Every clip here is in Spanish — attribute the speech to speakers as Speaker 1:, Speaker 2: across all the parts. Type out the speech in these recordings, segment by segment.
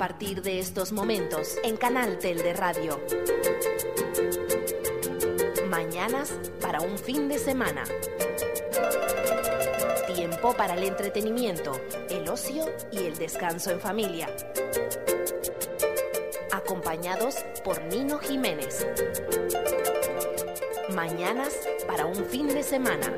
Speaker 1: partir de estos momentos en Canal Tel de Radio. Mañanas para un fin de semana. Tiempo para el entretenimiento, el ocio y el descanso en familia. Acompañados por Nino Jiménez. Mañanas para un fin de semana.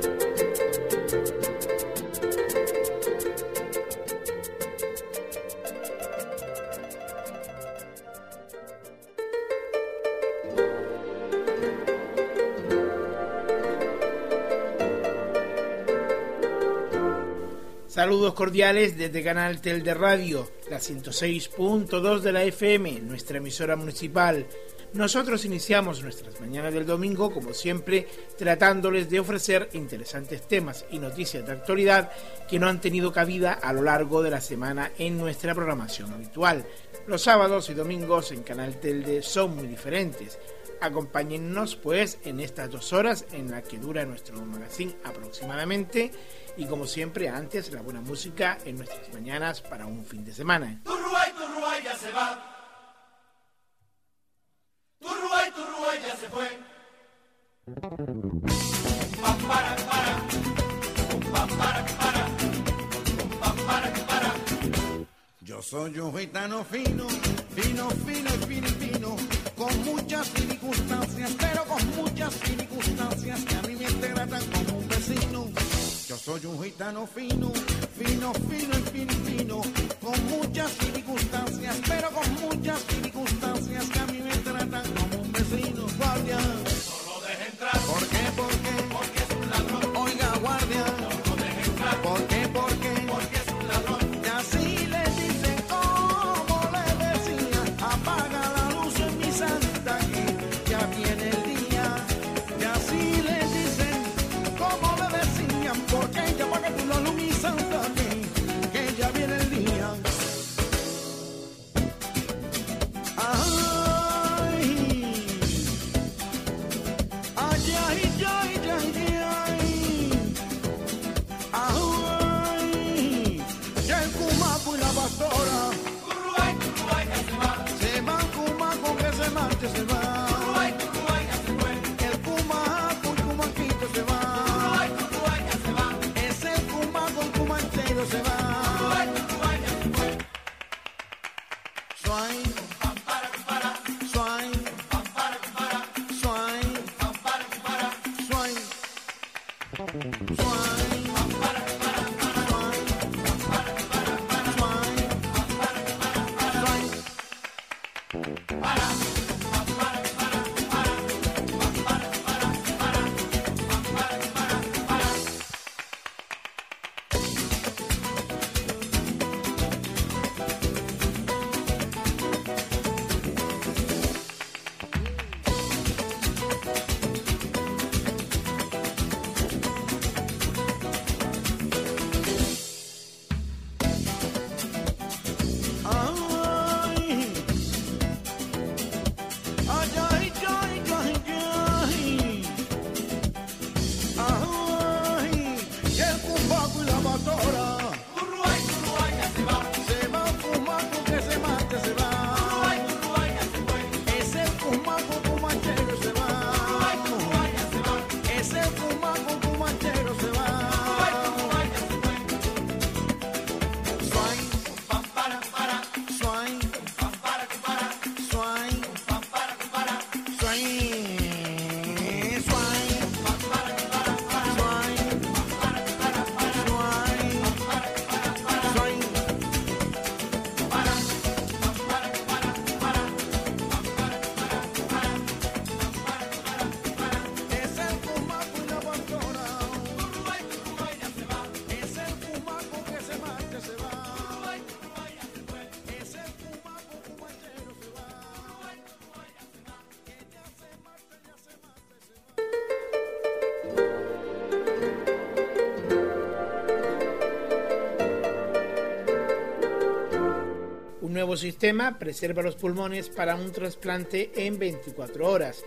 Speaker 2: Saludos cordiales desde Canal Tel de Radio, la 106.2 de la FM, nuestra emisora municipal. Nosotros iniciamos nuestras mañanas del domingo, como siempre, tratándoles de ofrecer interesantes temas y noticias de actualidad que no han tenido cabida a lo largo de la semana en nuestra programación habitual. Los sábados y domingos en Canal Telde son muy diferentes. Acompáñennos pues en estas dos horas en la que dura nuestro magazine aproximadamente y como siempre antes la buena música en nuestras mañanas para un fin de semana.
Speaker 3: Turruay, Turruay ya se va. Turruay, Turruay ya se fue. Pam, para, para. Pam, para, para. Pam, para, para.
Speaker 4: Yo soy un gitano fino, fino, fino y fino y fino, con muchas circunstancias, pero con muchas circunstancias que a mí me tratan como un vecino. Yo soy un gitano fino, fino, fino y fino fino, con muchas circunstancias, pero con muchas circunstancias que a mí me tratan como un vecino. Guardia, que
Speaker 3: se
Speaker 2: nuevo sistema preserva los pulmones para un trasplante en 24 horas.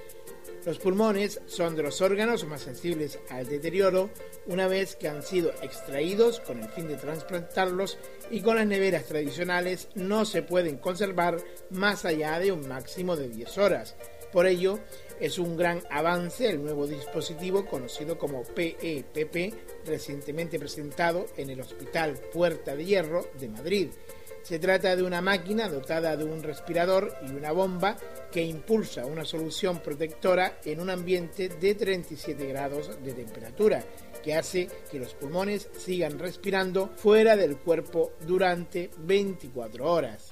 Speaker 2: Los pulmones son de los órganos más sensibles al deterioro una vez que han sido extraídos con el fin de trasplantarlos y con las neveras tradicionales no se pueden conservar más allá de un máximo de 10 horas. Por ello, es un gran avance el nuevo dispositivo conocido como PEPP, recientemente presentado en el Hospital Puerta de Hierro de Madrid. Se trata de una máquina dotada de un respirador y una bomba que impulsa una solución protectora en un ambiente de 37 grados de temperatura, que hace que los pulmones sigan respirando fuera del cuerpo durante 24 horas.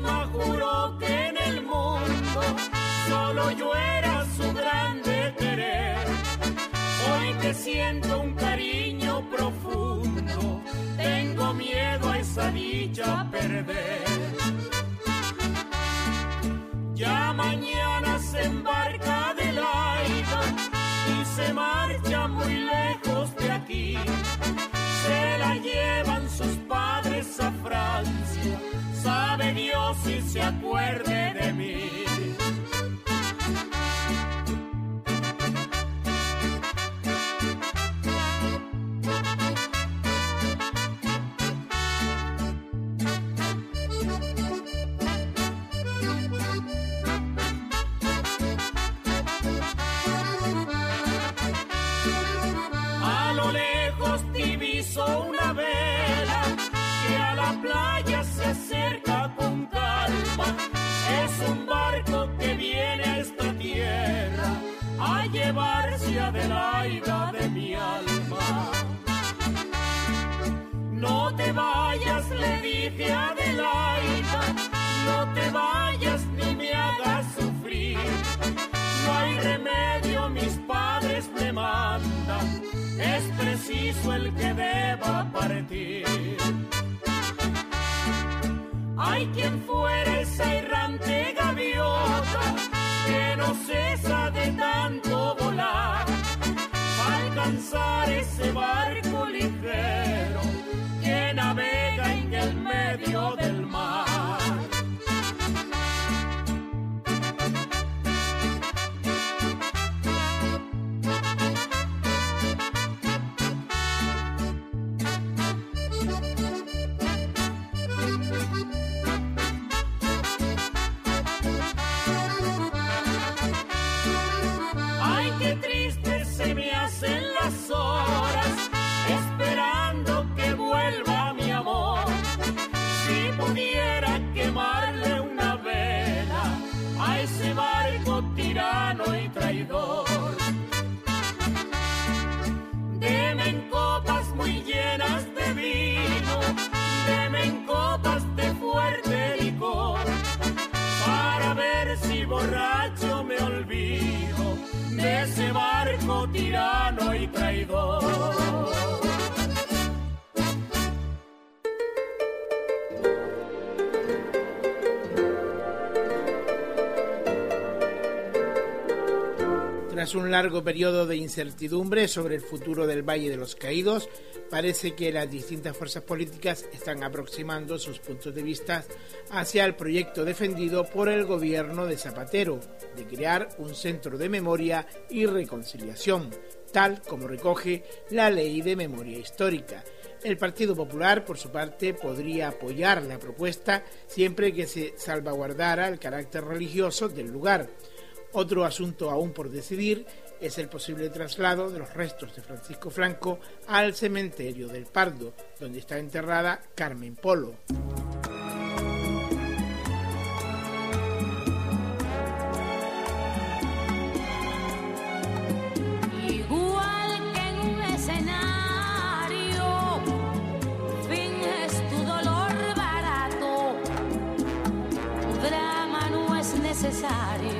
Speaker 5: Misma juró que en el mundo solo yo era su grande querer. Hoy que siento un cariño profundo, tengo miedo a esa dicha perder. Ya mañana se embarca del aire y se marcha muy lejos de aquí. Se la llevan sus padres a Francia, si se acuerde a llevarse a Adelaida de mi alma. No te vayas, le dije a Adelaida, no te vayas ni me hagas sufrir. No hay remedio, mis padres me mandan, es preciso el que deba partir. Hay quien fuera esa errante gaviota que no cesa de tanto volar alcanzar ese barco ligero que navega en el medio del mar. Tirano y traidor.
Speaker 2: Tras un largo periodo de incertidumbre sobre el futuro del Valle de los Caídos, parece que las distintas fuerzas políticas están aproximando sus puntos de vista hacia el proyecto defendido por el gobierno de Zapatero de crear un centro de memoria y reconciliación, tal como recoge la ley de memoria histórica. El Partido Popular, por su parte, podría apoyar la propuesta siempre que se salvaguardara el carácter religioso del lugar. Otro asunto aún por decidir es el posible traslado de los restos de Francisco Franco al cementerio del Pardo, donde está enterrada Carmen Polo.
Speaker 6: necesario.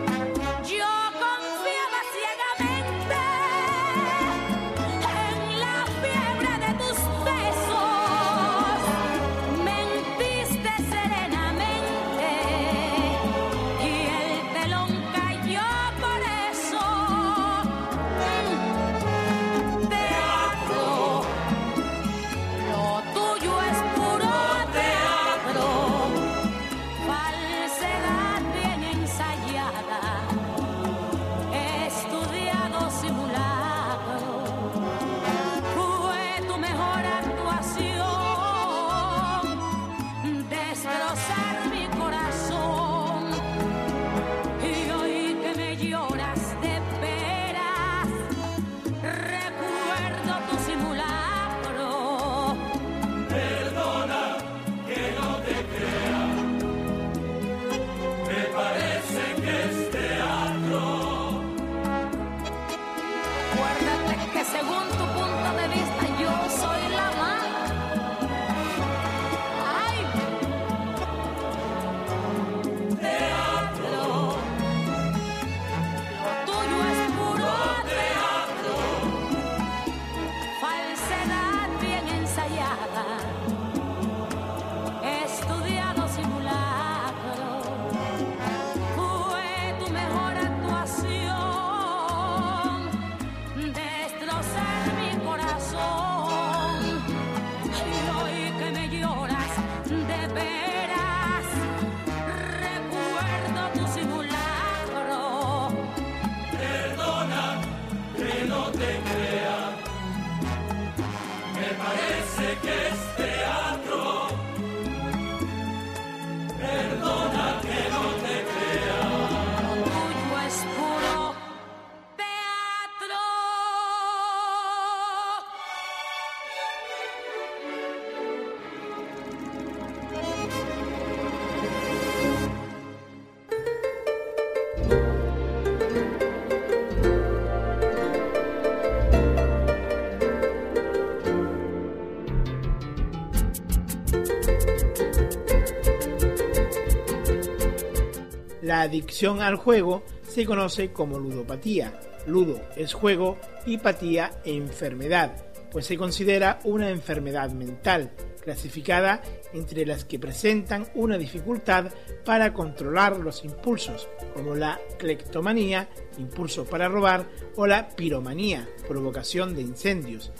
Speaker 2: Adicción al juego se conoce como ludopatía. Ludo es juego y patía enfermedad, pues se considera una enfermedad mental, clasificada entre las que presentan una dificultad para controlar los impulsos, como la cleptomanía, impulso para robar, o la piromanía, provocación de incendios.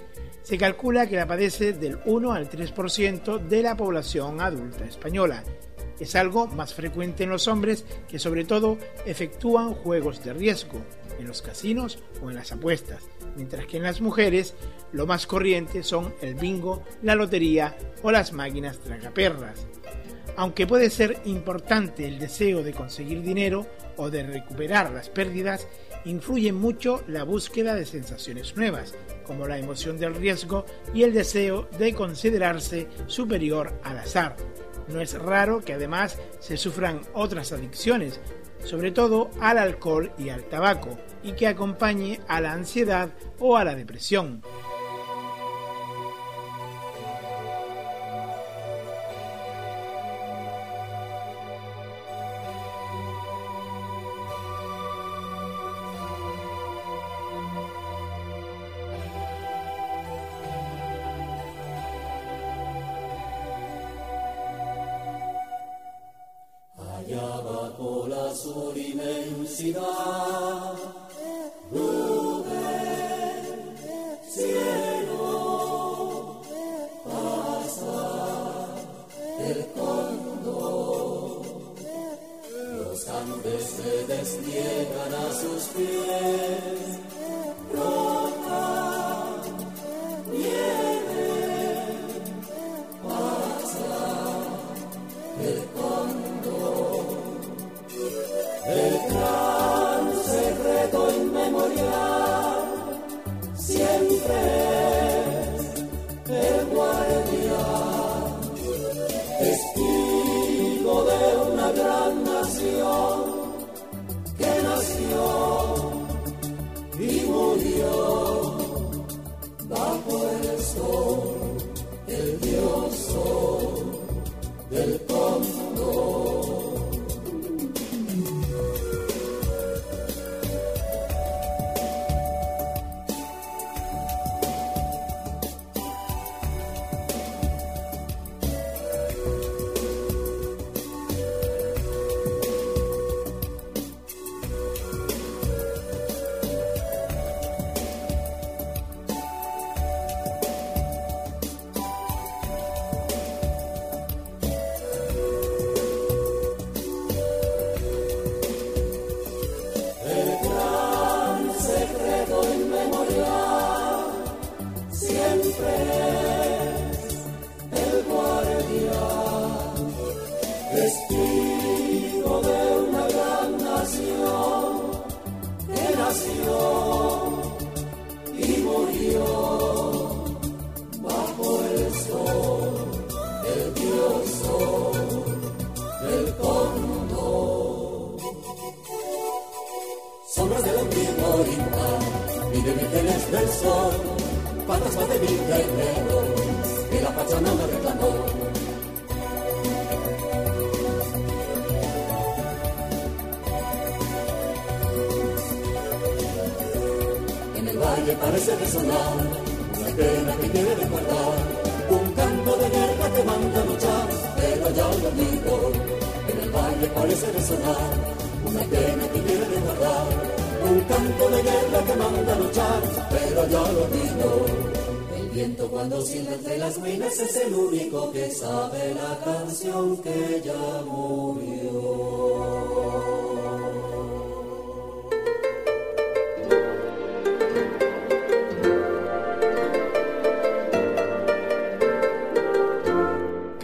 Speaker 2: Se calcula que la padece del 1 al 3% de la población adulta española. Es algo más frecuente en los hombres que sobre todo efectúan juegos de riesgo, en los casinos o en las apuestas, mientras que en las mujeres lo más corriente son el bingo, la lotería o las máquinas tragaperras. Aunque puede ser importante el deseo de conseguir dinero o de recuperar las pérdidas, influye mucho la búsqueda de sensaciones nuevas, como la emoción del riesgo y el deseo de considerarse superior al azar. No es raro que además se sufran otras adicciones, sobre todo al alcohol y al tabaco, y que acompañe a la ansiedad o a la depresión.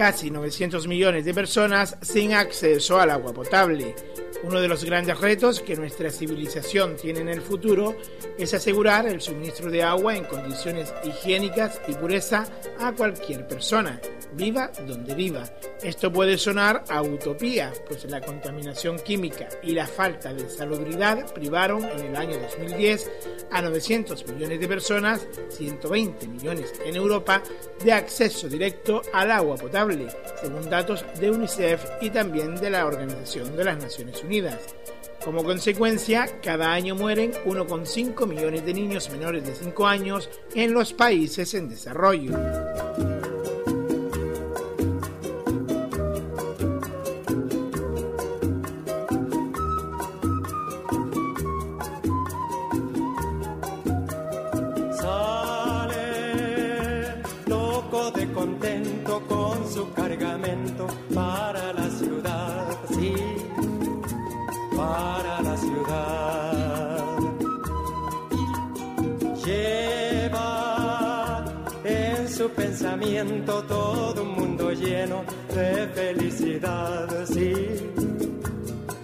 Speaker 2: Casi 900 millones de personas sin acceso al agua potable. Uno de los grandes retos que nuestra civilización tiene en el futuro es asegurar el suministro de agua en condiciones higiénicas y pureza a cualquier persona, viva donde viva. Esto puede sonar a utopía, pues la contaminación química y la falta de salubridad privaron en el año 2010 a 900 millones de personas, 120 millones en Europa, de acceso directo al agua potable, según datos de UNICEF y también de la Organización de las Naciones Unidas. Como consecuencia, cada año mueren 1,5 millones de niños menores de 5 años en los países en desarrollo.
Speaker 7: Todo un mundo lleno de felicidad, sí,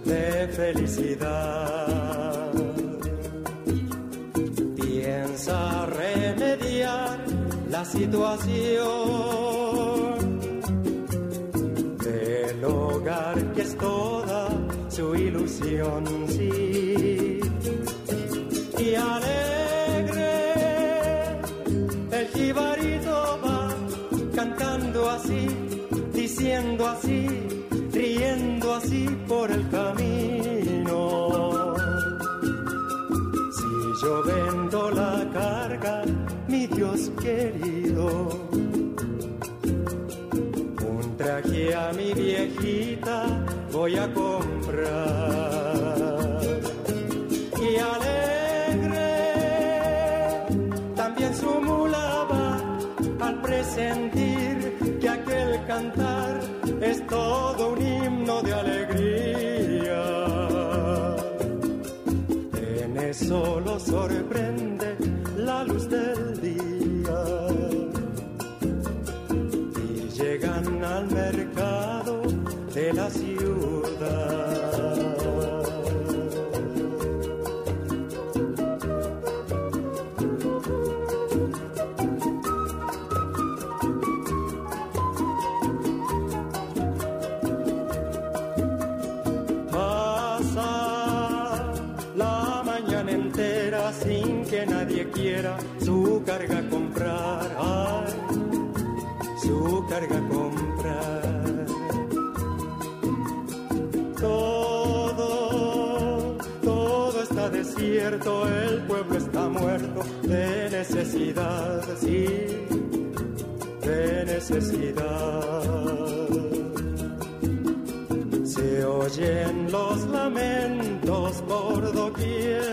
Speaker 7: de felicidad. Piensa remediar la situación del hogar que es toda su ilusión, sí. Y alegre por el camino. Si yo vendo la carga, mi Dios querido, un traje a mi viejita voy a comprar. Y alegre también su mula va al presente cantar es todo En eso lo sorprende el pueblo está muerto de necesidad, sí, de necesidad. Se oyen los lamentos por doquier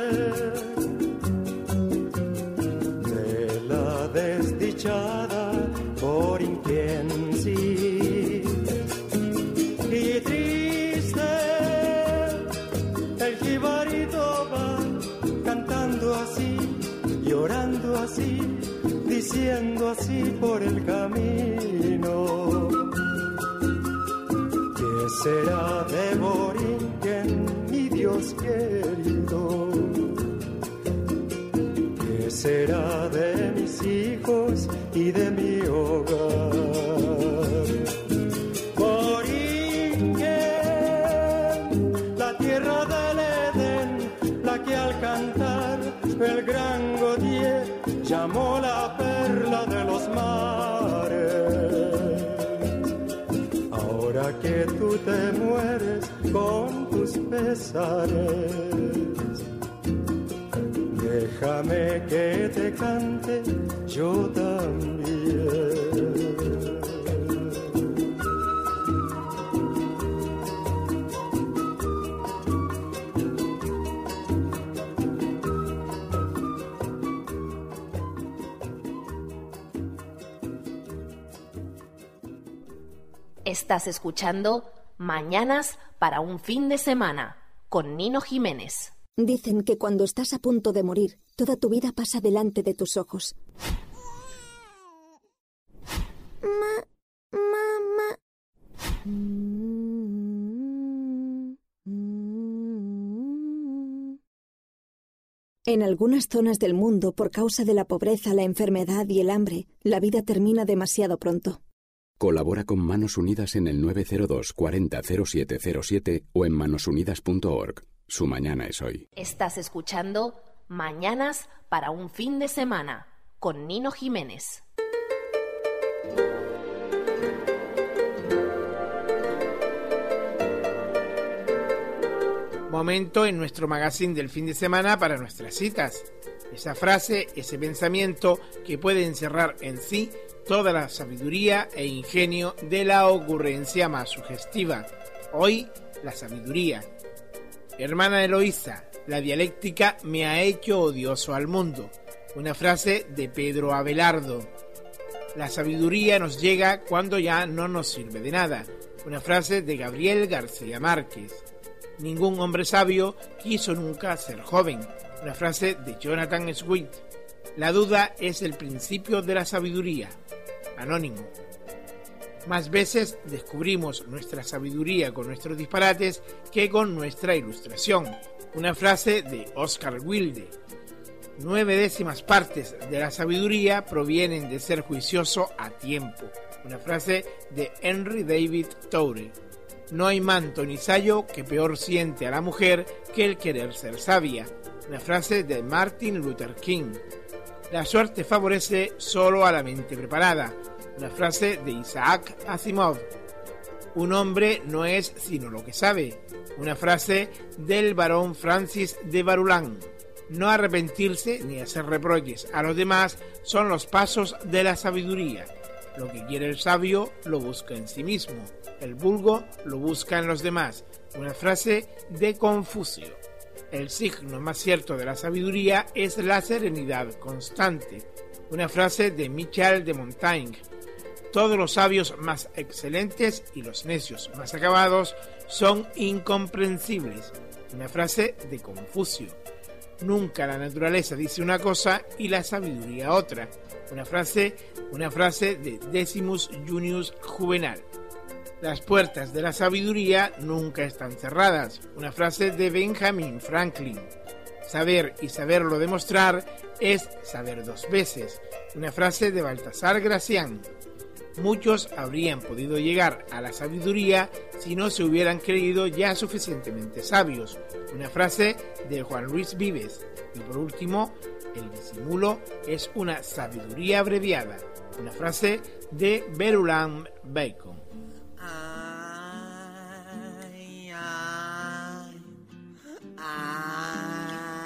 Speaker 7: así por el camino. ¿Qué será de Borinquen, mi Dios querido? ¿Qué será de mis hijos y de mi déjame que te cante yo también.
Speaker 1: Estás escuchando Mañanas para un fin de semana con Nino Jiménez.
Speaker 8: Dicen que cuando estás a punto de morir, toda tu vida pasa delante de tus ojos. Ma, mamá. En algunas zonas del mundo, por causa de la pobreza, la enfermedad y el hambre, la vida termina demasiado pronto.
Speaker 9: Colabora con Manos Unidas en el 902 40 0707 o en manosunidas.org. Su mañana es hoy.
Speaker 1: Estás escuchando Mañanas para un fin de semana con Nino Jiménez.
Speaker 2: Momento en nuestro magazine del fin de semana para nuestras citas. Esa frase, ese pensamiento que puede encerrar en sí toda la sabiduría e ingenio de la ocurrencia más sugestiva. Hoy, la sabiduría. Hermana Eloísa, la dialéctica me ha hecho odioso al mundo. Una frase de Pedro Abelardo. La sabiduría nos llega cuando ya no nos sirve de nada. Una frase de Gabriel García Márquez. Ningún hombre sabio quiso nunca ser joven. Una frase de Jonathan Swift. La duda es el principio de la sabiduría. Anónimo. Más veces descubrimos nuestra sabiduría con nuestros disparates que con nuestra ilustración. Una frase de Oscar Wilde. Nueve décimas partes de la sabiduría provienen de ser juicioso a tiempo. Una frase de Henry David Thoreau. No hay manto ni sayo que peor siente a la mujer que el querer ser sabia. Una frase de Martin Luther King. La suerte favorece solo a la mente preparada. Una frase de Isaac Asimov. Un hombre no es sino lo que sabe. Una frase del barón Francis de Barulán. No arrepentirse ni hacer reproches a los demás son los pasos de la sabiduría. Lo que quiere el sabio lo busca en sí mismo. El vulgo lo busca en los demás. Una frase de Confucio. El signo más cierto de la sabiduría es la serenidad constante. Una frase de Michel de Montaigne. Todos los sabios más excelentes y los necios más acabados son incomprensibles. Una frase de Confucio. Nunca la naturaleza dice una cosa y la sabiduría otra. Una frase, una frase de Decimus Junius Juvenal. Las puertas de la sabiduría nunca están cerradas. Una frase de Benjamin Franklin. Saber y saberlo demostrar es saber dos veces. Una frase de Baltasar Gracián. Muchos habrían podido llegar a la sabiduría si no se hubieran creído ya suficientemente sabios. Una frase de Juan Luis Vives. Y por último, el disimulo es una sabiduría abreviada. Una frase de Berulan Bacon.
Speaker 10: Ay,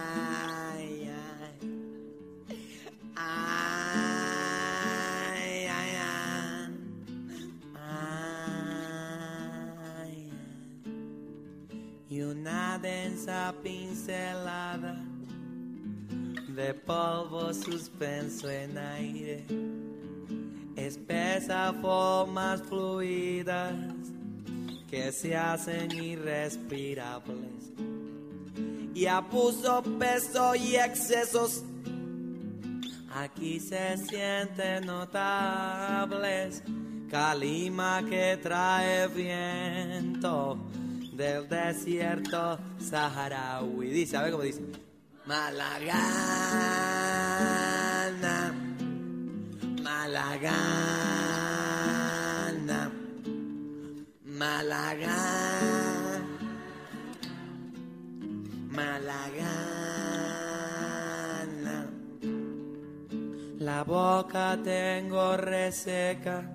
Speaker 10: ay. Ay, ay, ay. Y una densa pincelada de polvo suspenso en aire. Espesa formas fluidas que se hacen irrespirables y apuso peso y excesos. Aquí se sienten notables, calima que trae viento del desierto saharaui. Dice, a ver cómo dice. Malagana, Malagana, Malagana. Malagana. La boca tengo reseca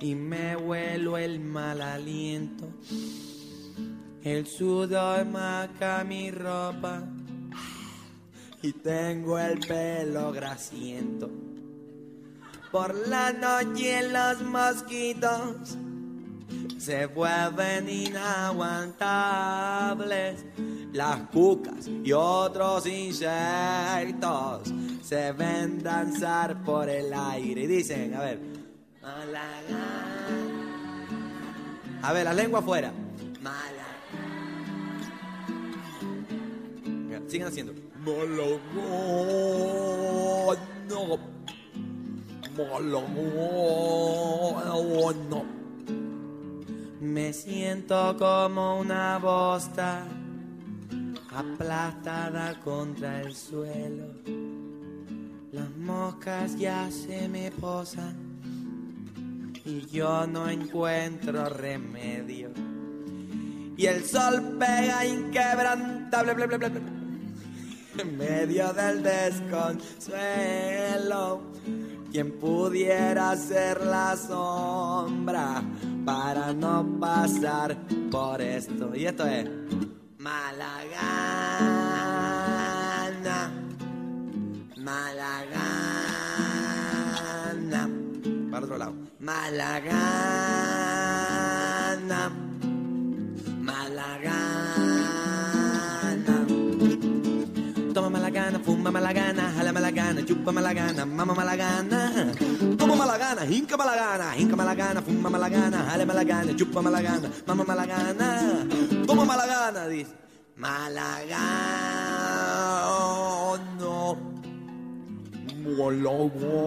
Speaker 10: y me huelo el mal aliento. El sudor marca mi ropa y tengo el pelo grasiento. Por la noche los mosquitos se vuelven inaguantables. Las cucas y otros insectos se ven danzar por el aire y dicen, a ver, a ver, la lengua afuera. Sigan haciendo. Me siento como una bosta aplastada contra el suelo. Las moscas ya se me posan y yo no encuentro remedio. Y el sol pega inquebrantable en medio del desconsuelo. Quien pudiera ser la sombra para no pasar por esto. Y esto es Malagana, Malagana. Para otro lado. Malagana, Malagana. Toma malagana, fuma malagana, jala malagana, chupa malagana, mama malagana. Toma malagana, hinca malagana, hinca malagana, fuma malagana, jala malagana, chupa malagana, mama malagana. Toma malagana, dice. Malagana, no. Malagana.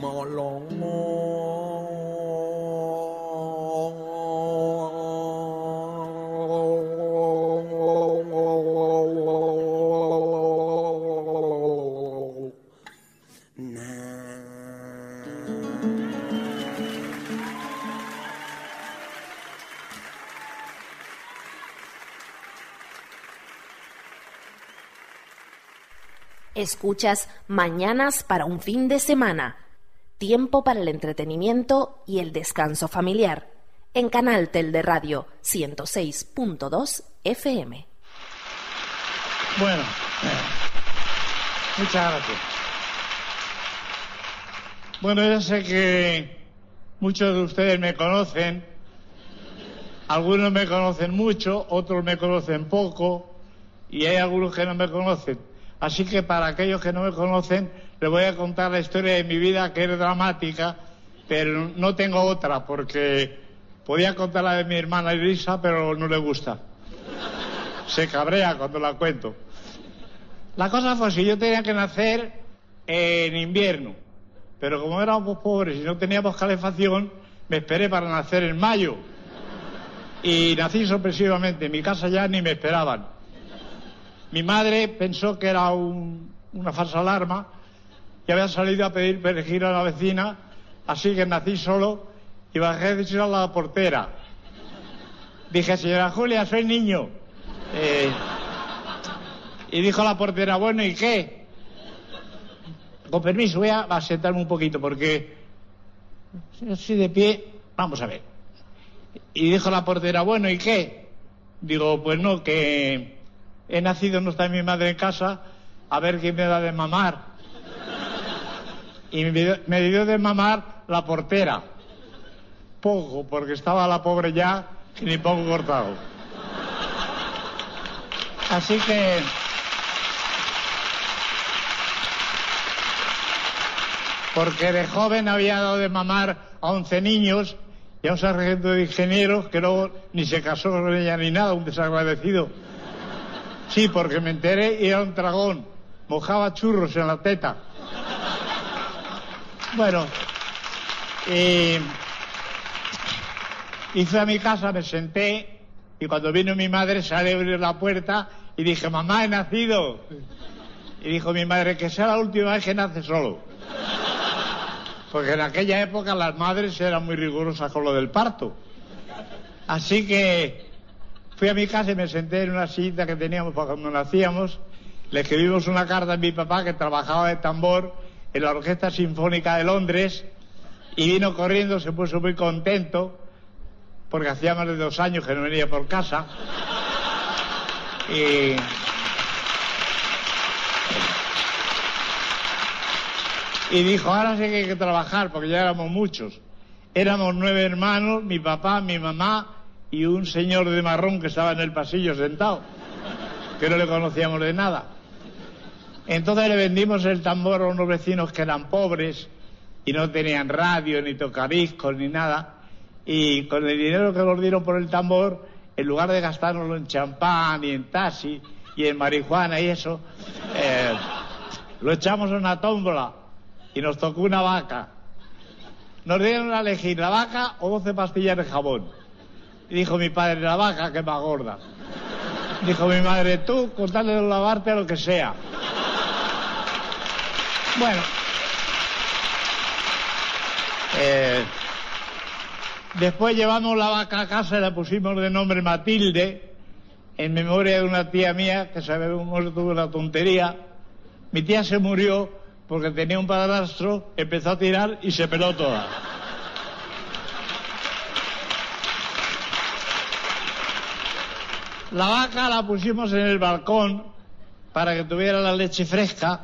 Speaker 10: Malagana.
Speaker 1: Escuchas Mañanas para un fin de semana. Tiempo para el entretenimiento y el descanso familiar. En Canal Tel de Radio 106.2 FM.
Speaker 11: Bueno, muchas gracias. Bueno, yo sé que muchos de ustedes me conocen, algunos me conocen mucho, otros me conocen poco y hay algunos que no me conocen. Así que para aquellos que no me conocen, les voy a contar la historia de mi vida que es dramática, pero no tengo otra porque podía contar la de mi hermana Elisa, pero no le gusta. Se cabrea cuando la cuento. La cosa fue así, yo tenía que nacer en invierno, pero como éramos pobres y no teníamos calefacción, me esperé para nacer en mayo. Y nací sorpresivamente, en mi casa ya ni me esperaban. Mi madre pensó que era un- una falsa alarma y había salido a pedir perejil a la vecina, así que nací solo y bajé a decir a la portera. Dije, señora Julia, soy niño. Eh, y dijo la portera, bueno, ¿y qué? Con permiso, voy a, a sentarme un poquito porque así de pie, vamos a ver. Y dijo la portera, bueno, ¿y qué? Digo, pues no, que he nacido, no está mi madre en casa, a ver quién me da de mamar. Y me dio, de mamar la portera. Poco, porque estaba la pobre ya, ni poco cortado. Así que... Porque de joven había dado de mamar a 11 niños y a un sargento de ingenieros que luego ni se casó con ella ni nada, un desagradecido. Sí, porque me enteré y era un dragón. Mojaba churros en la teta. Bueno, y fui a mi casa, me senté Y cuando vino mi madre sale a abrir la puerta y dije, mamá, he nacido. Y dijo mi madre que sea la última vez que nace solo. Porque en aquella época las madres eran muy rigurosas con lo del parto. Así que fui a mi casa y me senté en una silla que teníamos para cuando nacíamos. Le escribimos una carta a mi papá que trabajaba de tambor en la Orquesta Sinfónica de Londres y vino corriendo, se puso muy contento porque hacía más de dos años que no venía por casa. Y... Y dijo, ahora sí que hay que trabajar, porque ya éramos muchos. Éramos nueve hermanos, mi papá, mi mamá y un señor de marrón que estaba en el pasillo sentado, que no le conocíamos de nada. Entonces le vendimos el tambor a unos vecinos que eran pobres y no tenían radio, ni tocadiscos, ni nada. Y con el dinero que nos dieron por el tambor, en lugar de gastárnoslo en champán y en taxi y en marihuana y eso, eh, lo echamos en una tómbola y nos tocó una vaca. Nos dieron a elegir la vaca o 12 pastillas de jabón. Dijo mi padre, la vaca que más gorda. Dijo mi madre, tú, con tal de lavarte lo que sea. Bueno. Eh, después llevamos la vaca a casa y la pusimos de nombre Matilde, en memoria de una tía mía que sabemos tuvo una tontería. Mi tía se murió porque tenía un padrastro, empezó a tirar y se peló toda. La vaca la pusimos en el balcón para que tuviera la leche fresca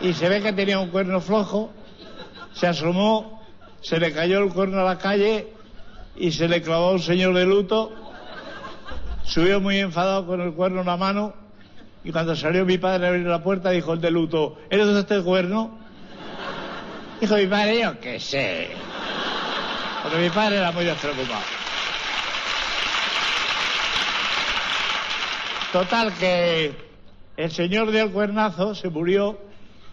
Speaker 11: y se ve que tenía un cuerno flojo, se asomó, se le cayó el cuerno a la calle y se le clavó un señor de luto, subió muy enfadado con el cuerno en la mano y cuando salió mi padre a abrir la puerta dijo el de luto, ¿eres este cuerno? Dijo mi padre, yo qué sé. Porque mi padre era muy despreocupado. Total que el señor del cuernazo se murió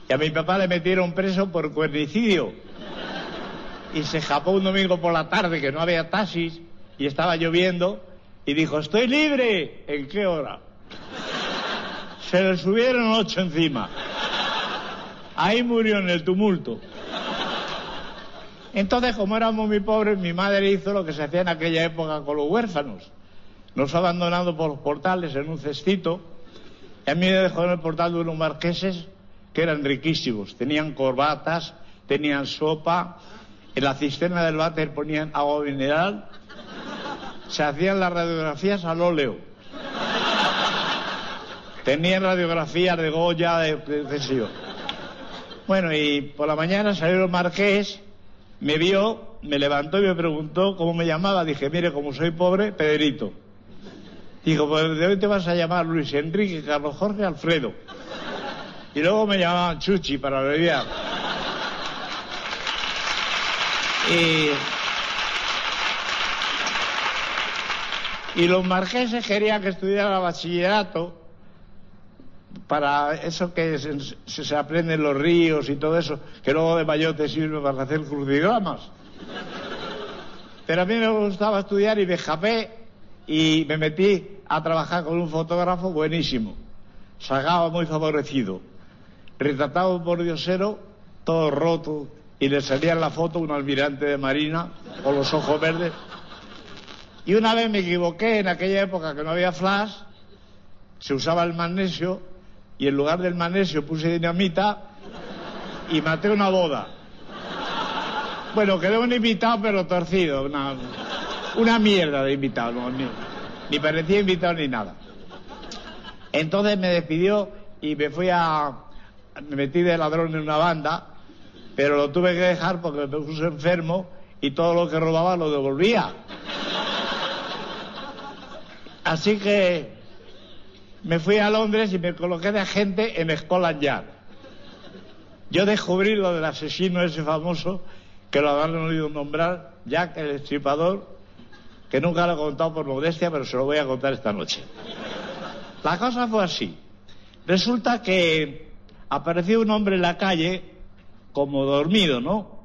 Speaker 11: y a mi papá le metieron preso por cuernicidio. Y se escapó un domingo por la tarde que no había taxis y estaba lloviendo y dijo, estoy libre. ¿En qué hora? Se le subieron ocho encima. Ahí murió en el tumulto. Entonces, como éramos muy pobres, mi madre hizo lo que se hacía en aquella época con los huérfanos. Nos fue abandonando por los portales en un cestito. Y a mí me dejó en el portal de unos marqueses que eran riquísimos. Tenían corbatas, tenían sopa. En la cisterna del váter ponían agua mineral. Se hacían las radiografías al óleo. Tenían radiografías de Goya, de, de. Bueno, y por la mañana salió el marqués, me vio, me levantó y me preguntó cómo me llamaba. Dije, mire, como soy pobre, Pedrito. Dijo, pues de hoy te vas a llamar Luis Enrique, Carlos Jorge, Alfredo. Y luego me llamaban Chuchi para abreviar. Y, los marqueses querían que estudiara bachillerato para eso que se, se, los ríos y todo eso, que luego de mayor te sirve para hacer crucigramas. Pero a mí me gustaba estudiar y me escapé y me metí a trabajar con un fotógrafo buenísimo. Sacaba muy favorecido. Retratado por Diosero, todo roto, y le salía en la foto un almirante de marina con los ojos verdes. Y una vez me equivoqué en aquella época que no había flash, se usaba el magnesio, y en lugar del magnesio puse dinamita y maté una boda. Bueno, quedó un invitado pero torcido, una mierda de invitado, no, ni, ni parecía invitado ni nada. Entonces me despidió y me fui a... me metí de ladrón en una banda, pero lo tuve que dejar porque me puse enfermo y todo lo que robaba lo devolvía. Así que me fui a Londres y me coloqué de agente en Scotland Yard. Yo descubrí lo del asesino ese famoso, que lo habrán oído nombrar, Jack el Estripador, que nunca lo he contado por modestia, pero se lo voy a contar esta noche. La cosa fue así. Resulta que apareció un hombre en la calle, como dormido, ¿no?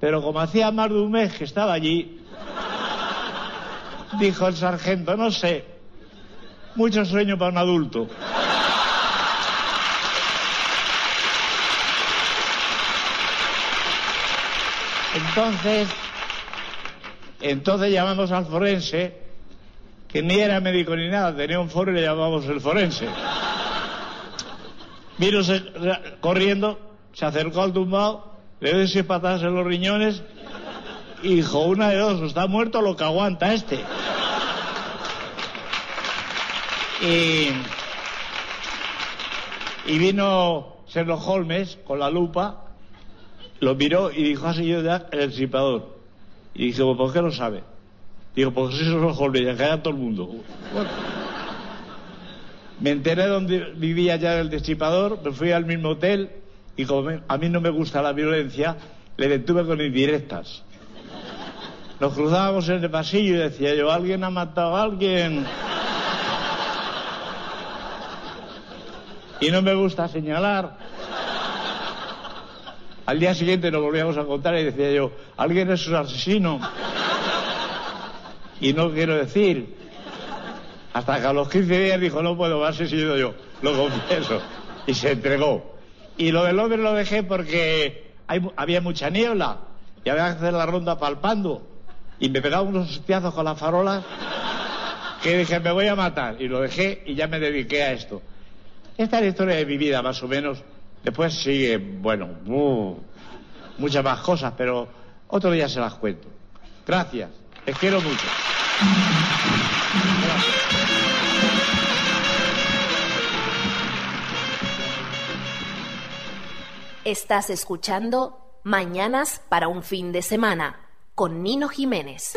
Speaker 11: Pero como hacía más de un mes que estaba allí, Dijo el sargento, no sé. Mucho sueño para un adulto. Entonces, entonces llamamos al forense, que ni era médico ni nada, tenía un foro y le llamamos el forense. Vino corriendo, se acercó al tumbado, le dio seis patadas en los riñones y dijo, una de dos, está muerto lo que aguanta este. Y, vino Sherlock Holmes con la lupa, lo miró y dijo así yo ya el disipador. Y dijo, ¿por qué lo sabe? Digo, porque soy Sherlock Holmes, ya calla todo el mundo. Me enteré dónde vivía ya el disipador, me fui al mismo hotel y como a mí no me gusta la violencia, le detuve con indirectas. Nos cruzábamos en el pasillo y decía yo, alguien ha matado a alguien. Y no me gusta señalar. Al día siguiente nos volvíamos a contar y decía yo, alguien es un asesino. Y no quiero decir. Hasta que a los 15 días dijo, no puedo más, he sido yo, lo confieso. Y se entregó. Y lo del hombre lo dejé porque había mucha niebla y había que hacer la ronda palpando. Y me pegaba unos hostiazos con las farolas que dije, me voy a matar. Y lo dejé y ya me dediqué a esto. Esta es la historia de mi vida, más o menos. Después sigue, bueno, muchas más cosas, pero otro día se las cuento. Gracias, les quiero mucho.
Speaker 1: Estás escuchando Mañanas para un fin de semana con Nino Jiménez.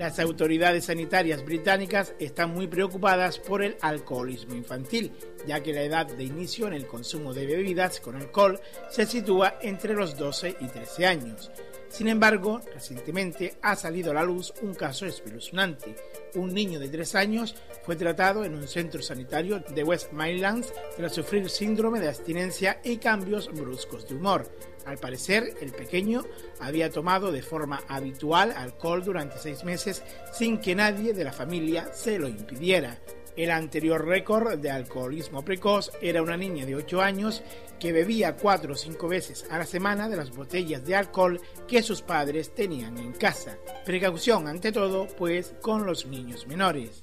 Speaker 12: Las autoridades sanitarias británicas están muy preocupadas por el alcoholismo infantil, ya que la edad de inicio en el consumo de bebidas con alcohol se sitúa entre los 12 y 13 años. Sin embargo, recientemente ha salido a la luz un caso espeluznante. Un niño de 3 años fue tratado en un centro sanitario de West Midlands tras sufrir síndrome de abstinencia y cambios bruscos de humor. Al parecer, el pequeño había tomado de forma habitual alcohol durante seis meses sin que nadie de la familia se lo impidiera. El anterior récord de alcoholismo precoz era una niña de 8 años que bebía 4 o 5 veces a la semana de las botellas de alcohol que sus padres tenían en casa. Precaución ante todo, pues, con los niños menores.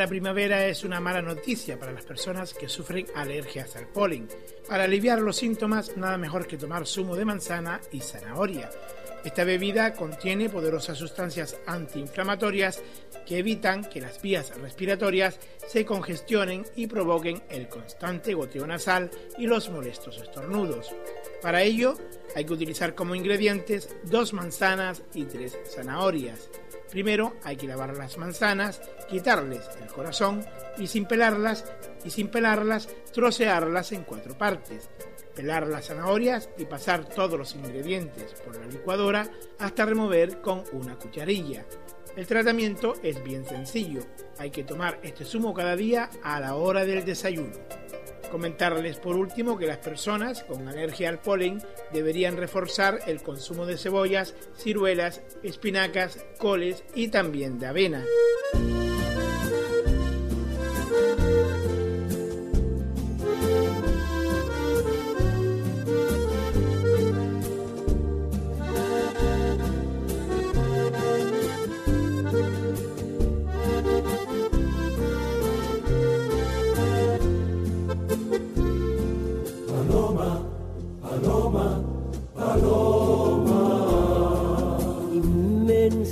Speaker 2: La primavera es una mala noticia para las personas que sufren alergias al polen. Para aliviar los síntomas, nada mejor que tomar zumo de manzana y zanahoria. Esta bebida contiene poderosas sustancias antiinflamatorias que evitan que las vías respiratorias se congestionen y provoquen el constante goteo nasal y los molestos estornudos. Para ello, hay que utilizar como ingredientes dos manzanas y tres zanahorias. Primero hay que lavar las manzanas, quitarles el corazón y sin pelarlas y sin pelarlas trocearlas en cuatro partes. Pelar las zanahorias y pasar todos los ingredientes por la licuadora hasta remover con una cucharilla. El tratamiento es bien sencillo. Hay que tomar este zumo cada día a la hora del desayuno. Comentarles por último que las personas con alergia al polen deberían reforzar el consumo de cebollas, ciruelas, espinacas, coles y también de avena.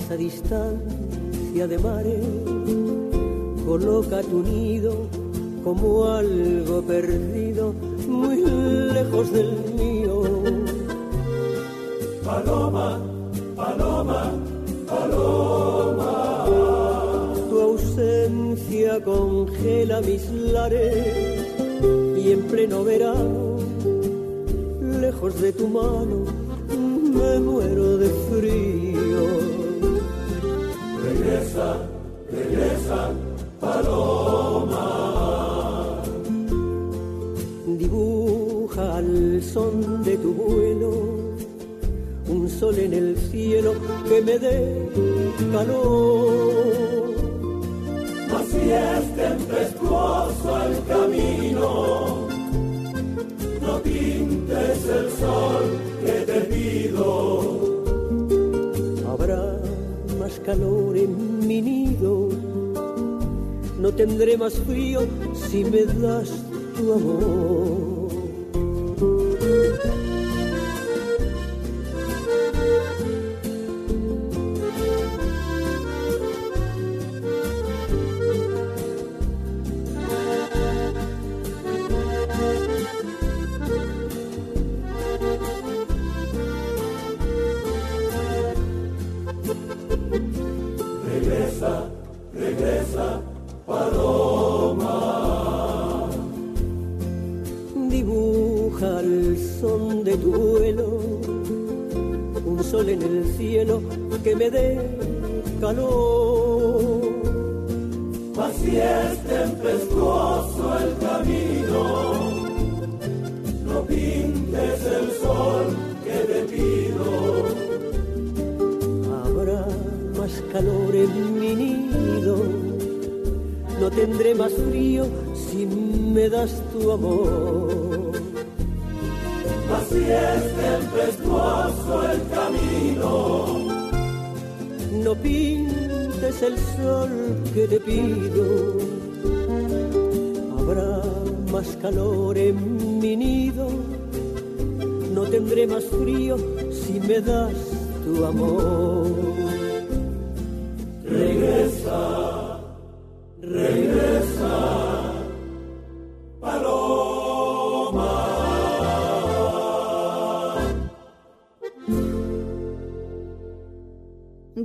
Speaker 13: Inmensa distancia de mares, coloca tu nido como algo perdido, muy lejos del mío.
Speaker 7: Paloma, paloma, paloma.
Speaker 13: Tu ausencia congela mis lares y en pleno verano, lejos de tu mano, me muero de frío.
Speaker 7: Regresa, regresa, paloma.
Speaker 13: Dibuja al son de tu vuelo un sol en el cielo que me dé calor.
Speaker 7: Si es tempestuoso el camino, no pintes el sol
Speaker 13: calor en mi nido, no tendré más frío si me das tu amor. Son de tu vuelo un sol en el cielo que me dé calor.
Speaker 7: Si es tempestuoso el camino, no pintes el sol que te pido.
Speaker 13: Habrá más calor en mi nido, no tendré más frío si me das tu amor.
Speaker 7: Si es tempestuoso el camino,
Speaker 13: No pintes el sol que te pido, habrá más calor en mi nido, no tendré más frío si me das tu amor.
Speaker 7: regresa,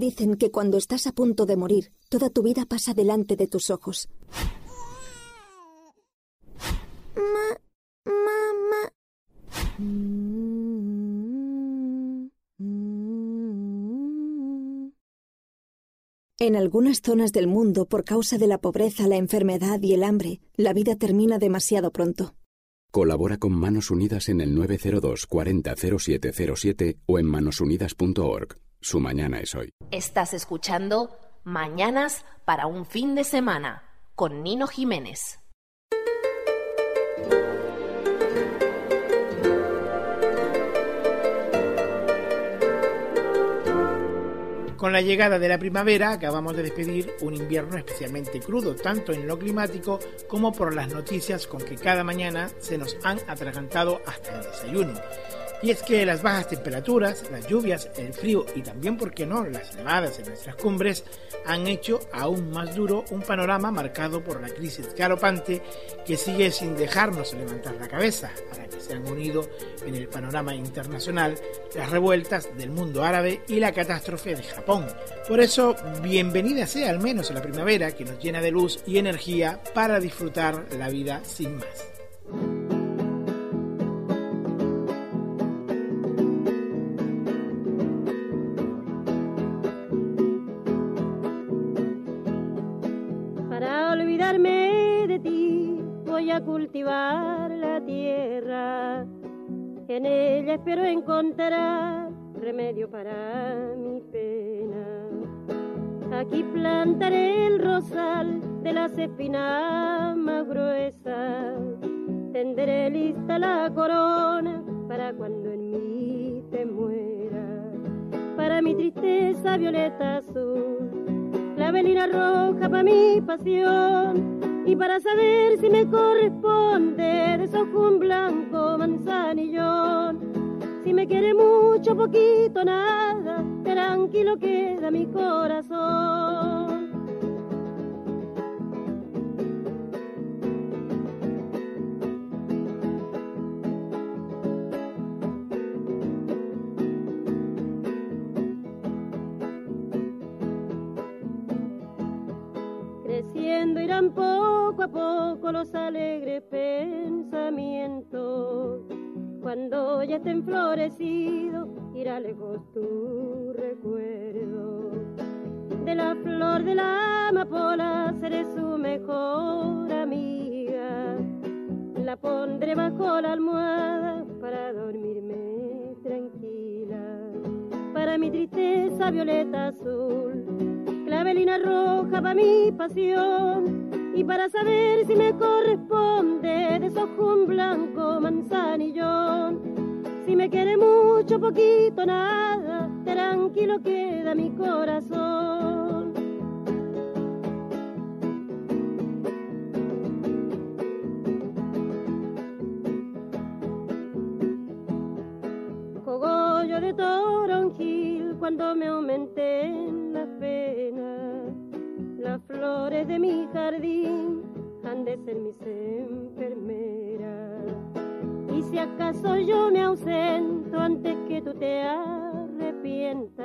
Speaker 8: Dicen que cuando estás a punto de morir, toda tu vida pasa delante de tus ojos. En algunas zonas del mundo, por causa de la pobreza, la enfermedad y el hambre, la vida termina demasiado pronto.
Speaker 9: Colabora con Manos Unidas en el 902 40 0707 o en manosunidas.org. Su mañana es hoy.
Speaker 1: Estás escuchando Mañanas para un fin de semana con Nino Jiménez.
Speaker 2: Con la llegada de la primavera acabamos de despedir un invierno especialmente crudo, tanto en lo climático como por las noticias con que cada mañana se nos han atragantado hasta el desayuno. Y es que las bajas temperaturas, las lluvias, el frío y también, ¿por qué no?, las nevadas en nuestras cumbres han hecho aún más duro un panorama marcado por la crisis galopante que sigue sin dejarnos levantar la cabeza, a la que se han unido en el panorama internacional las revueltas del mundo árabe y la catástrofe de Japón. Por eso, bienvenida sea al menos la primavera que nos llena de luz y energía para disfrutar la vida sin más.
Speaker 14: Voy a cultivar la tierra. En ella espero encontrar remedio para mi pena. Aquí plantaré el rosal de las espinas más gruesas. Tendré lista la corona para cuando en mí te muera. Para mi tristeza violeta azul la velina roja para mi pasión y para saber si me corresponde desojo un blanco manzanillón. Si me quiere mucho, poquito, nada, tranquilo queda mi corazón. Irán poco a poco los alegres pensamientos. Cuando ya estén florecidos, irá lejos tu recuerdo. De la flor de la amapola seré su mejor amiga. La pondré bajo la almohada para dormirme tranquila. Para mi tristeza violeta azul clavelina roja para mi pasión y para saber si me corresponde desojo un blanco manzanillón. Si me quiere mucho, poquito, nada, tranquilo queda mi corazón. Cogollo de toronjil cuando me. Las flores de mi jardín han de ser mis enfermeras. Y si acaso yo me ausento antes que tú te arrepientas,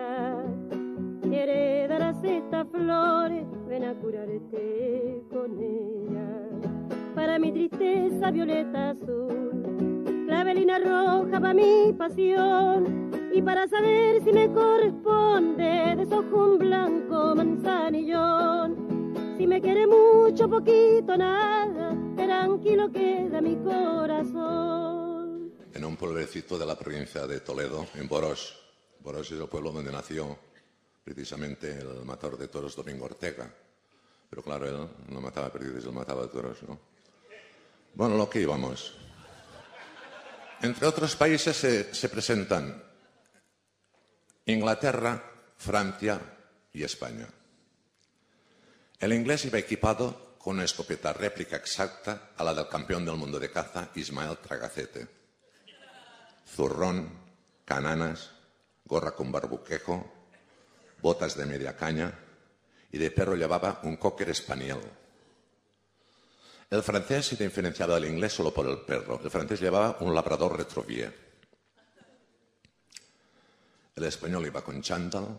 Speaker 14: heredarás estas flores, ven a curarte con ellas. Para mi tristeza violeta azul, clavelina roja para mi pasión y para saber si me corresponde desojo un blanco manzanillón. Si me quiere mucho, poquito, nada, tranquilo queda mi corazón.
Speaker 15: En un pueblecito de la provincia de Toledo, en Boros. Boros es el pueblo donde nació precisamente el matador de toros Domingo Ortega. Pero claro, él no mataba perdices, él mataba toros, ¿no? Bueno, lo que íbamos. Entre otros países se, se presentan Inglaterra, Francia y España. El inglés iba equipado con una escopeta réplica exacta a la del campeón del mundo de caza, Ismael Tragacete. Zurrón, cananas, gorra con barbuquejo, botas de media caña y de perro llevaba un cocker spaniel. El francés se diferenciaba del inglés solo por el perro. El francés llevaba un labrador retrovier. El español iba con chándal,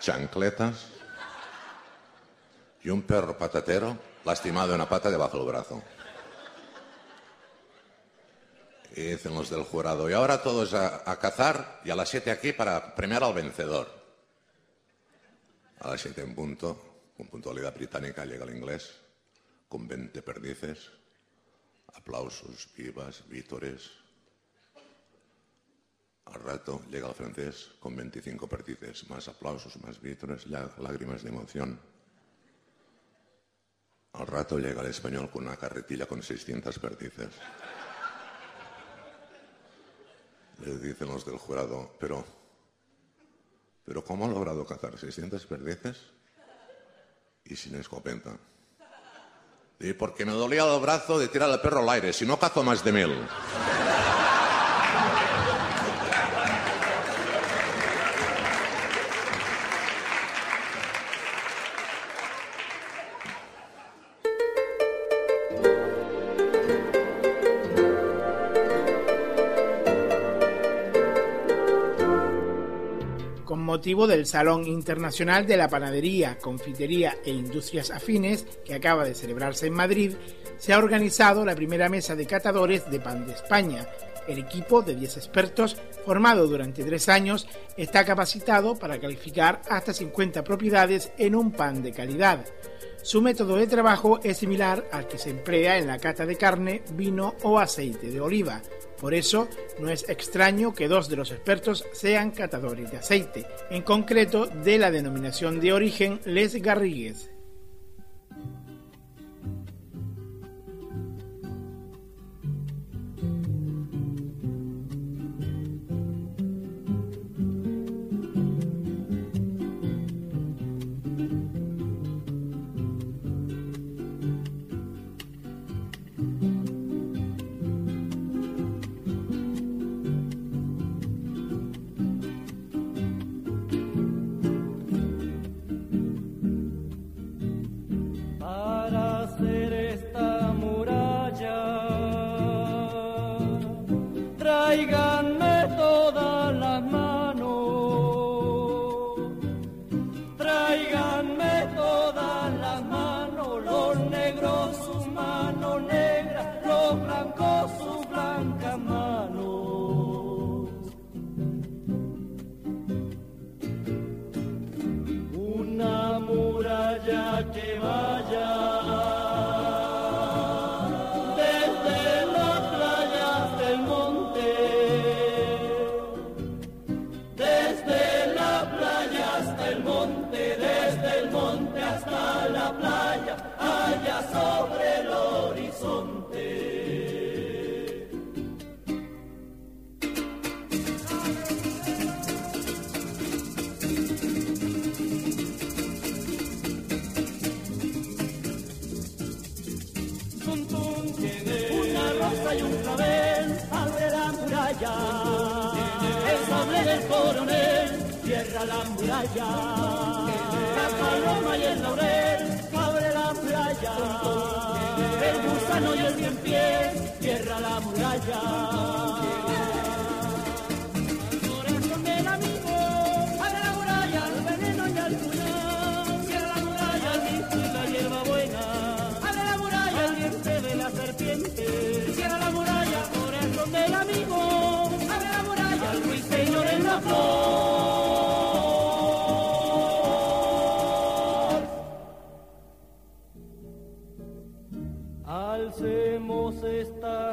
Speaker 15: chancletas y un perro patatero lastimado en una pata debajo del brazo. Y dicen los del jurado, y ahora todos a, cazar y a las siete aquí para premiar al vencedor. A las 7 en punto, con puntualidad británica, llega el inglés, con 20 perdices, aplausos, vivas, vítores. Al rato llega el francés con 25 perdices, más aplausos, más vítores, lá- lágrimas de emoción. Al rato llega el español con una carretilla con 600 perdices. Le dicen los del jurado, pero, pero ¿cómo ha logrado cazar 600 perdices y sin escopeta? Y porque me dolía el brazo de tirar al perro al aire, si no cazo más de mil.
Speaker 2: Del Salón Internacional de la Panadería, Confitería e Industrias Afines, que acaba de celebrarse en Madrid, se ha organizado la primera mesa de catadores de pan de España. El equipo de 10 expertos, formado durante tres años, está capacitado para calificar hasta 50 propiedades en un pan de calidad. Su método de trabajo es similar al que se emplea en la cata de carne, vino o aceite de oliva. Por eso, no es extraño que dos de los expertos sean catadores de aceite, en concreto de la denominación de origen Les Garrigues.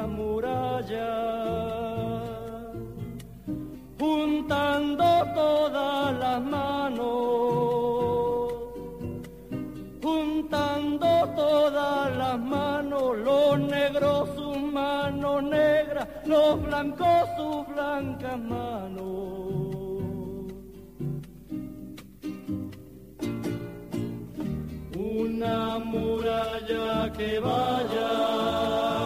Speaker 16: Muralla juntando todas las manos, juntando todas las manos, los negros sus manos negras, los blancos sus blancas manos. Una muralla que vaya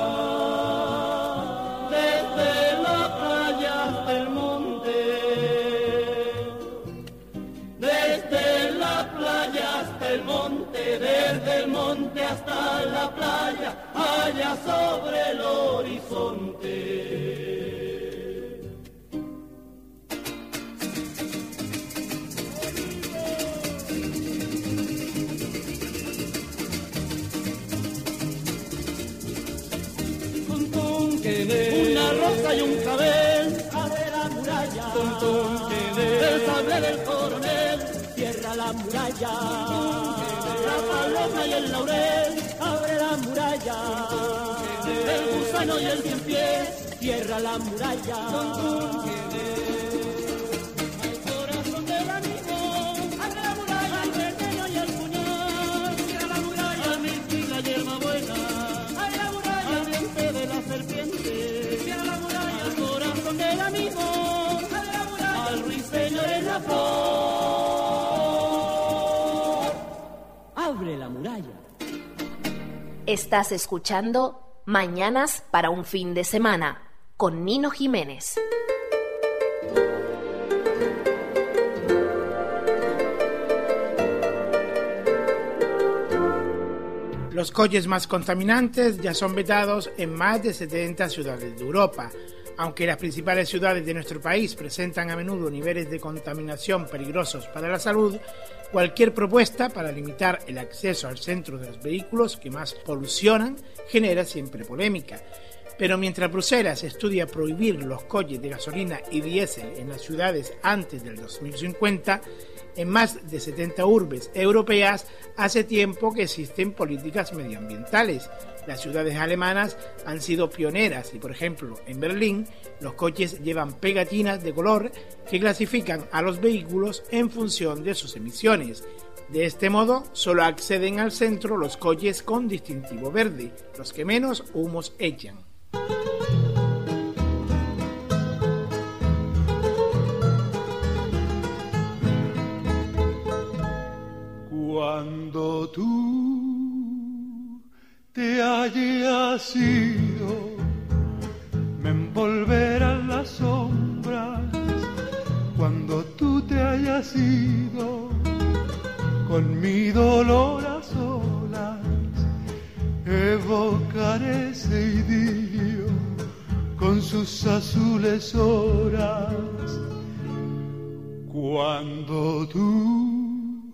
Speaker 16: sable del coronel cierra la muralla. La paloma y el laurel, abre la muralla. El gusano y el cien pies, cierra la muralla. Abre la muralla.
Speaker 1: Estás escuchando Mañanas para un fin de semana con Nino Jiménez.
Speaker 2: Los coches más contaminantes ya son vetados en más de 70 ciudades de Europa. Aunque las principales ciudades de nuestro país presentan a menudo niveles de contaminación peligrosos para la salud, cualquier propuesta para limitar el acceso al centro de los vehículos que más polucionan genera siempre polémica. Pero mientras Bruselas estudia prohibir los coches de gasolina y diésel en las ciudades antes del 2050, en más de 70 urbes europeas hace tiempo que existen políticas medioambientales. Las ciudades alemanas han sido pioneras y, por ejemplo, en Berlín los coches llevan pegatinas de color que clasifican a los vehículos en función de sus emisiones. De este modo, solo acceden al centro los coches con distintivo verde, los que menos humos echan.
Speaker 17: Cuando tú te hayas ido, me envolverán las sombras. Cuando tú te hayas ido, con mi dolor a solas, evocaré ese idilio con sus azules horas. Cuando tú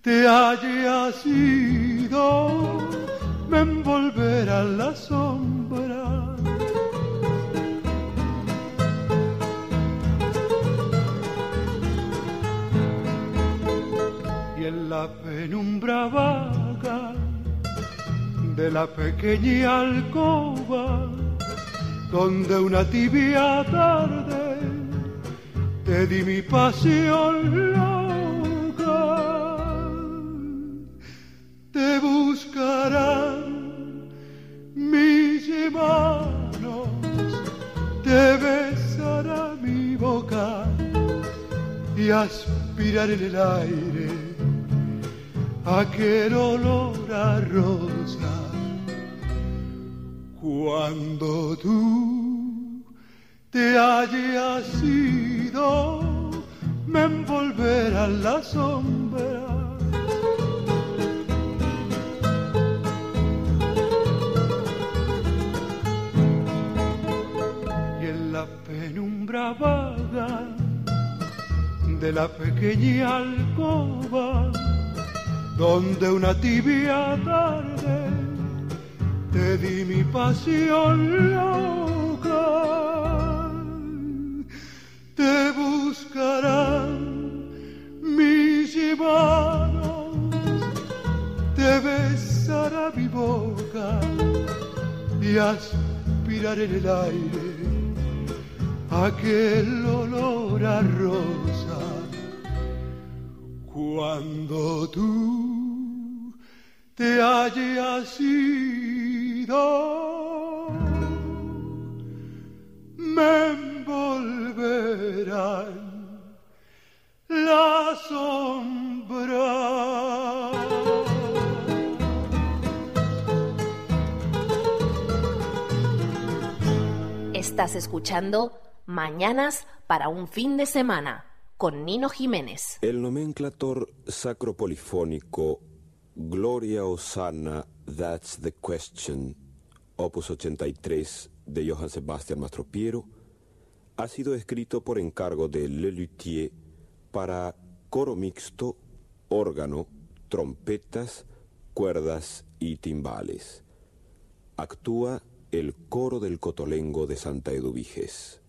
Speaker 17: te hayas ido, me envolverá la sombra. Y en la penumbra vaga de la pequeña alcoba, donde una tibia tarde te di mi pasión loca te buscarán aspirar el aire aquel olor a rosa. Cuando tú te hayas ido, me envolverán la sombra y en la penumbra vaga de la pequeña alcoba, donde una tibia tarde te di mi pasión loca, te buscarán mis manos, te besará mi boca y aspirar en el aire aquel olor a rosa. Cuando tú te hayas ido, me envolverán la sombra.
Speaker 1: Estás escuchando Mañanas para un fin de semana con Nino Jiménez.
Speaker 18: El nomenclator sacropolifónico Gloria Osana, That's the Question, opus 83 de Johann Sebastian Mastropiero, ha sido escrito por encargo de Le Luthier para coro mixto, órgano, trompetas, cuerdas y timbales. Actúa el coro del Cotolengo de Santa Eduviges.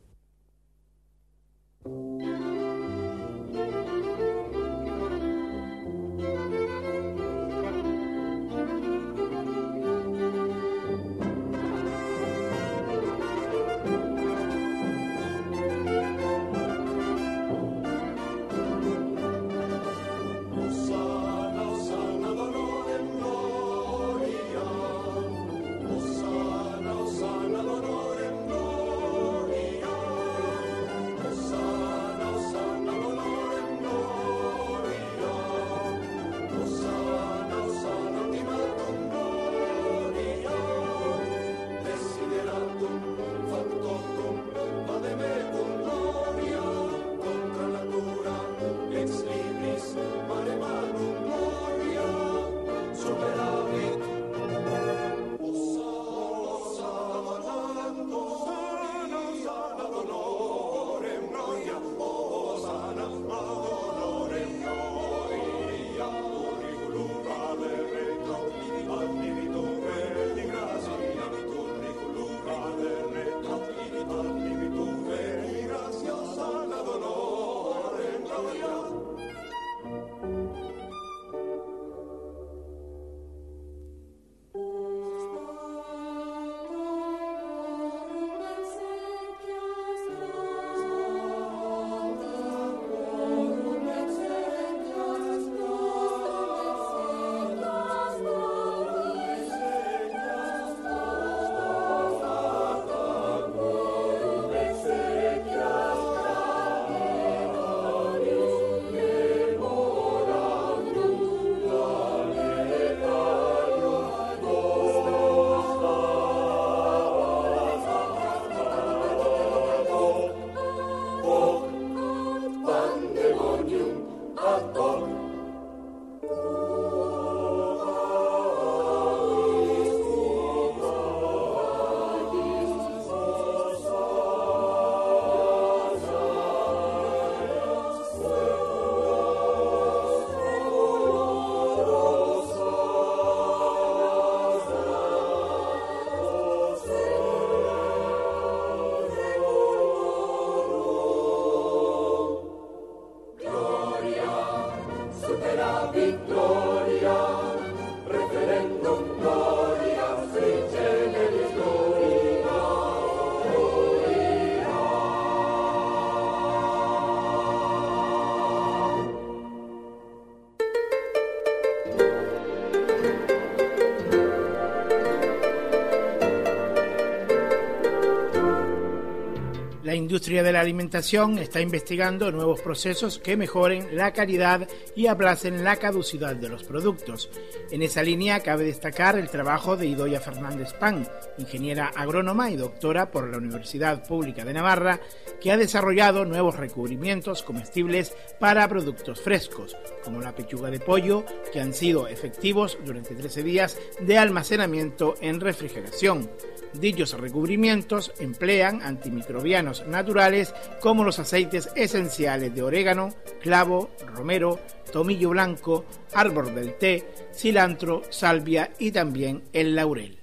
Speaker 2: Industria de la alimentación está investigando nuevos procesos que mejoren la calidad y aplacen la caducidad de los productos. En esa línea cabe destacar el trabajo de Idoya Fernández Pan, ingeniera agrónoma y doctora por la Universidad Pública de Navarra, que ha desarrollado nuevos recubrimientos comestibles para productos frescos, como la pechuga de pollo, que han sido efectivos durante 13 días de almacenamiento en refrigeración. Dichos recubrimientos emplean antimicrobianos naturales como los aceites esenciales de orégano, clavo, romero, tomillo blanco, árbol del té, cilantro, salvia y también el laurel.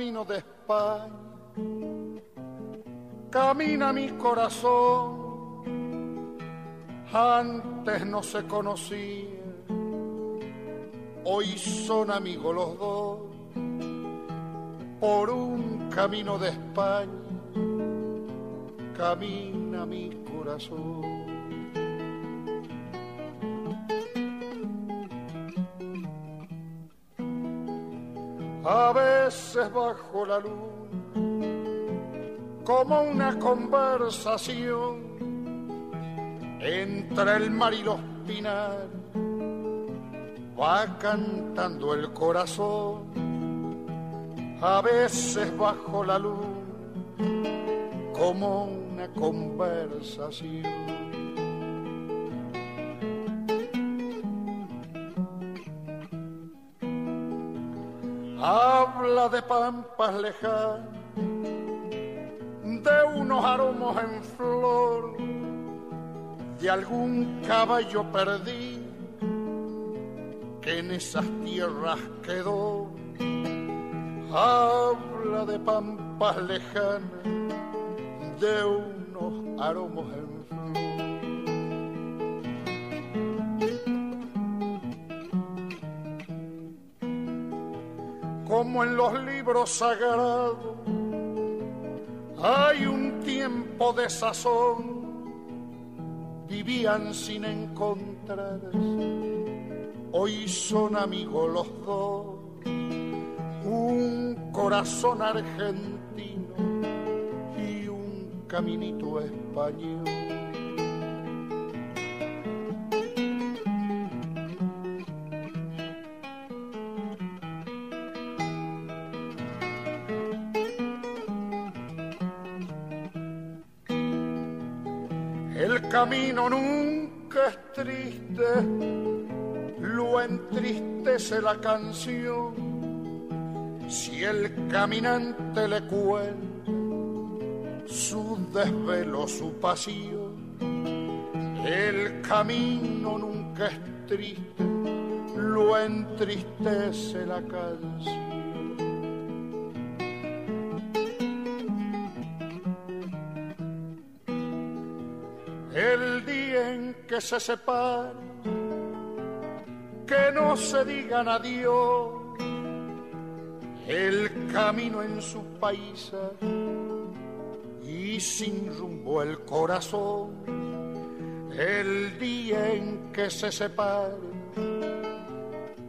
Speaker 3: Camino de España. Camina mi corazón, antes no se conocía, hoy son amigos los dos, por un camino de España, camina mi corazón. A veces bajo la luz, como una conversación entre el mar y los pinares, va cantando el corazón, a veces bajo la luz, como una conversación. Habla de pampas lejanas, de unos aromos en flor, de algún caballo perdido que en esas tierras quedó. Habla de pampas lejanas, de unos aromos en como en los libros sagrados hay un tiempo de sazón, vivían sin encontrarse, hoy son amigos los dos, un corazón argentino y un caminito español. Canción. Si el caminante le cuenta su desvelo, su pasión, el camino nunca es triste, lo entristece la canción. el día en que se separan, que no se digan adiós, el camino en su país y sin rumbo el corazón, el día en que se separan,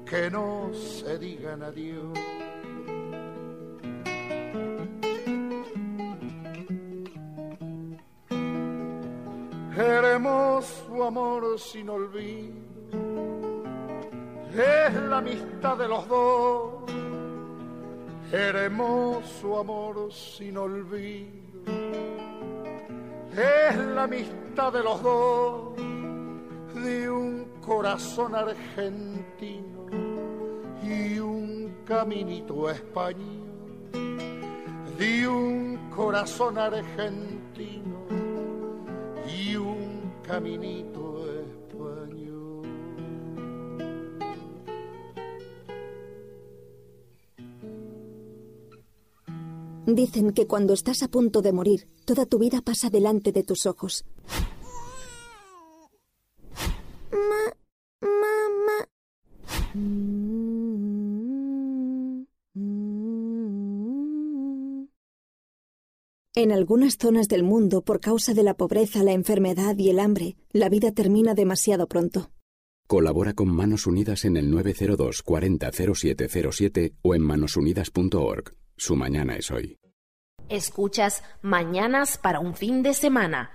Speaker 3: que no se digan adiós. hermoso amor sin olvido, es la amistad de los dos, hermoso amor sin olvido, es la amistad de los dos, de un corazón argentino y un caminito español, de un corazón argentino y un caminito
Speaker 8: Dicen que cuando estás a punto de morir, toda tu vida pasa delante de tus ojos. En algunas zonas del mundo, por causa de la pobreza, la enfermedad y el hambre, la vida termina demasiado pronto.
Speaker 9: Colabora con Manos Unidas en el 902 40 0707 o en manosunidas.org. Su mañana es hoy.
Speaker 1: Escuchas Mañanas para un fin de semana.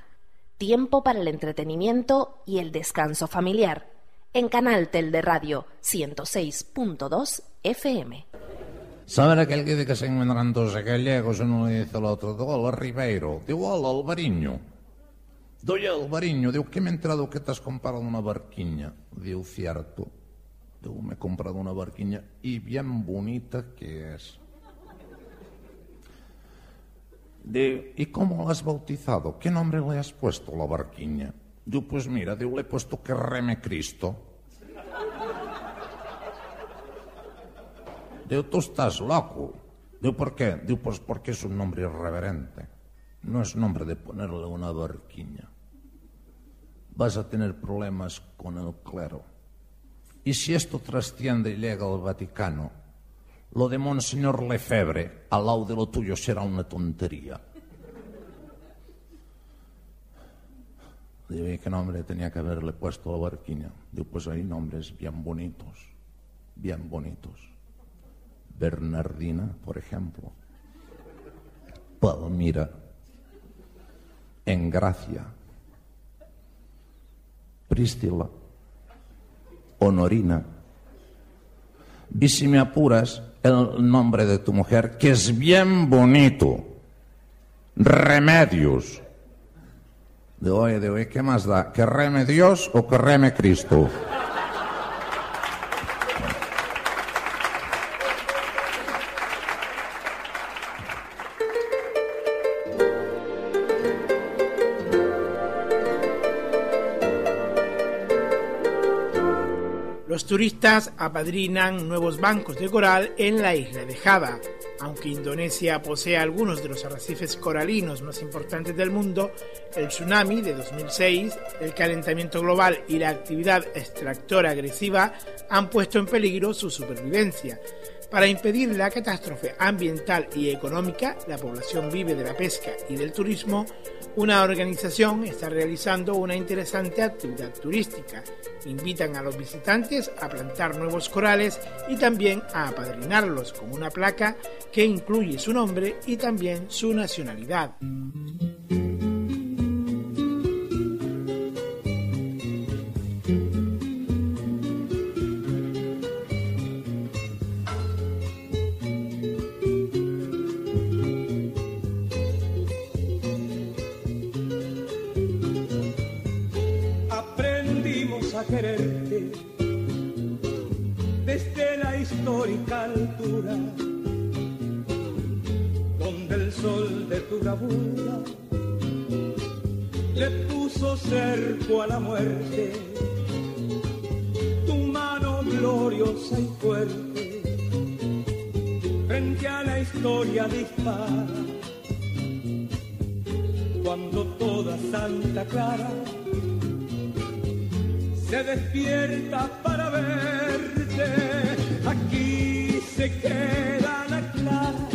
Speaker 1: Tiempo para el entretenimiento y el descanso familiar. En Canal Tel de Radio 106.2 FM.
Speaker 19: ¿Saben aquel que dice que se encuentran dos gallegos uno le dice al otro, hola Ribeiro, digo hola Alvariño. Doy Alvariño, digo que me he enterado que te has comprado una barquiña. Digo, cierto. Digo, me he comprado una barquiña y bien bonita que es. De, ¿Y cómo la has bautizado? ¿Qué nombre le has puesto la barquiña? Digo, pues mira, digo, le he puesto que reme Cristo. Digo, tú estás loco. Digo, ¿por qué? Digo, pues porque es un nombre irreverente. No es nombre de ponerle una barquiña. Vas a tener problemas con el clero. Y si esto trasciende y llega al Vaticano, lo de Monseñor Lefebvre al lado de lo tuyo será una tontería. Digo, ¿y qué nombre tenía que haberle puesto a la barquiña? Digo, pues hay nombres bien bonitos, bien bonitos. Bernardina, por ejemplo. Palmira. Engracia. Prístila. Honorina. Y si me apuras, el nombre de tu mujer, que es bien bonito. Remedios. De oye, de oye, ¿qué más da? ¿Que reme Dios o que reme Cristo?
Speaker 2: Turistas apadrinan nuevos bancos de coral en la isla de Java. Aunque Indonesia posee algunos de los arrecifes coralinos más importantes del mundo, el tsunami de 2006, el calentamiento global y la actividad extractora agresiva han puesto en peligro su supervivencia. Para impedir la catástrofe ambiental y económica, la población vive de la pesca y del turismo. Una organización está realizando una interesante actividad turística. Invitan a los visitantes a plantar nuevos corales y también a apadrinarlos con una placa que incluye su nombre y también su nacionalidad.
Speaker 20: Quererte. Desde la histórica altura, donde el sol de tu bravura le puso cerco a la muerte, tu mano gloriosa y fuerte, frente a la historia dispara, cuando toda Santa Clara se despierta para verte. Aquí se queda la clara,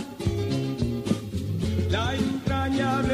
Speaker 20: la entrañable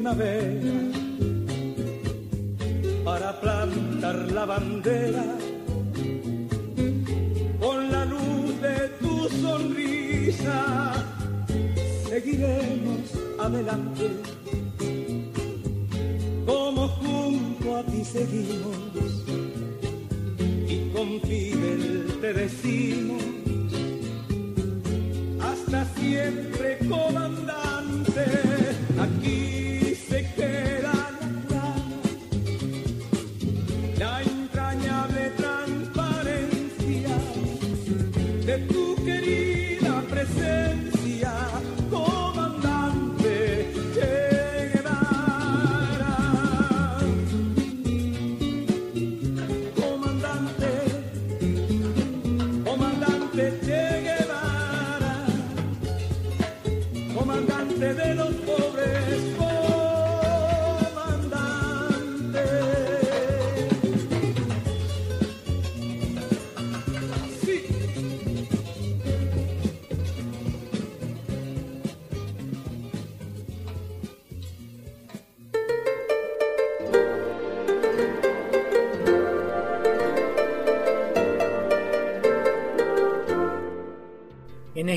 Speaker 20: primavera para plantar la bandera con la luz de tu sonrisa seguiremos adelante como junto a ti seguimos y con Fidel te decimos hasta siempre, comandante.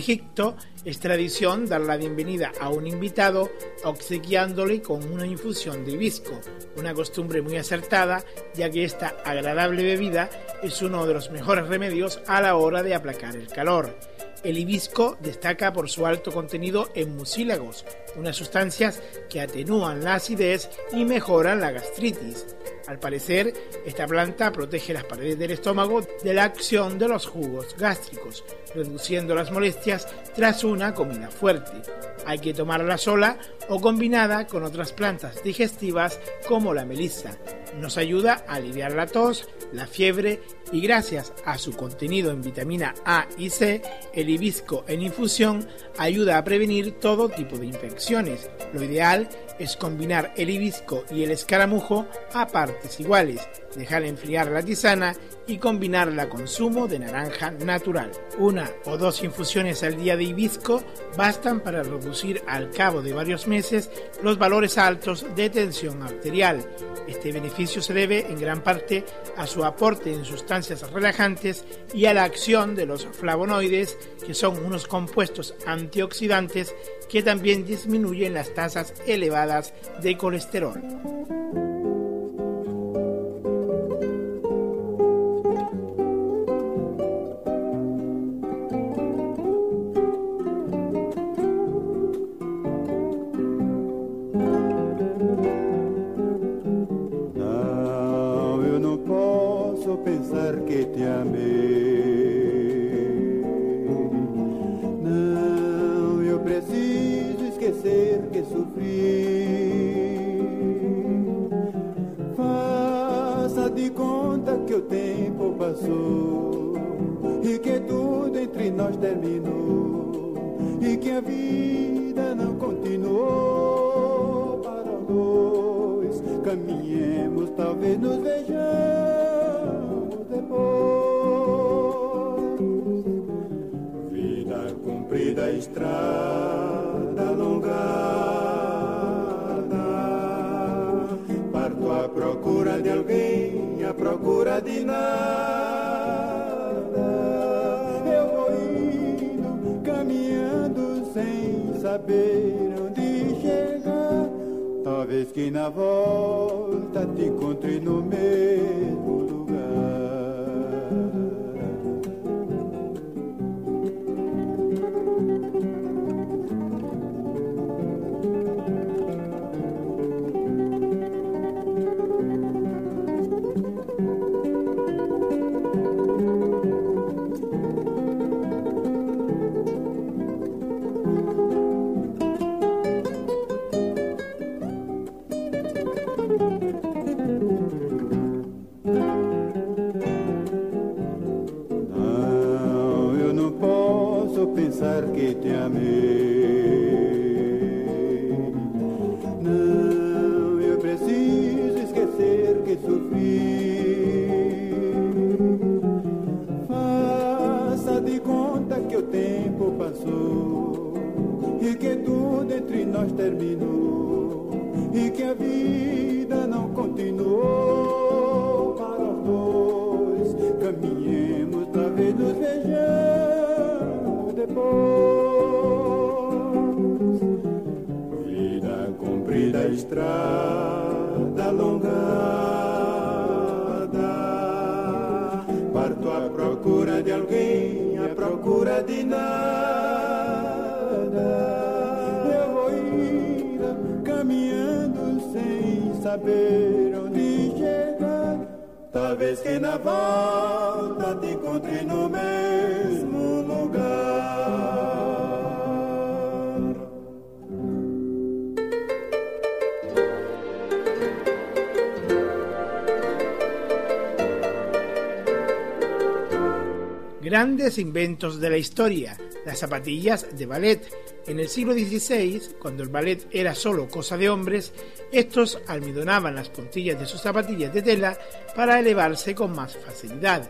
Speaker 2: Egipto es tradición dar la bienvenida a un invitado obsequiándole con una infusión de hibisco, una costumbre muy acertada ya que esta agradable bebida es uno de los mejores remedios a la hora de aplacar el calor. El hibisco destaca por su alto contenido en mucílagos, unas sustancias que atenúan la acidez y mejoran la gastritis. Al parecer, esta planta protege las paredes del estómago de la acción de los jugos gástricos, reduciendo las molestias tras una comida fuerte. Hay que tomarla sola o combinada con otras plantas digestivas como la melissa. Nos ayuda a aliviar la tos, la fiebre y gracias a su contenido en vitamina A y C, el hibisco en infusión ayuda a prevenir todo tipo de infecciones. Lo ideal es combinar el hibisco y el escaramujo a partes iguales, dejar enfriar la tisana y combinarla con zumo de naranja natural. Una o dos infusiones al día de hibisco bastan para reducir al cabo de varios meses los valores altos de tensión arterial. Este beneficio se debe en gran parte a su aporte en sustancias relajantes y a la acción de los flavonoides, que son unos compuestos antioxidantes que también disminuyen las tasas elevadas de colesterol.
Speaker 7: Que te amei. Não, eu preciso esquecer que sofri. Faça de conta que o tempo passou e que tudo entre nós terminou e que a vida não continuou para dois. Caminhemos, talvez nos vejamos depois. Vida comprida, estrada alongada. Parto à procura de alguém, à procura de nada. Eu vou indo, caminhando sem saber onde chegar. Talvez que na volta te encontre no mesmo estrada alongada. Parto à procura de alguém, à procura de nada. Eu vou indo, caminhando sem saber onde chegar. Talvez que na volta te encontre no mesmo
Speaker 2: Grandes inventos de la historia, las zapatillas de ballet. En el siglo XVI, cuando el ballet era solo cosa de hombres, estos almidonaban las puntillas de sus zapatillas de tela para elevarse con más facilidad.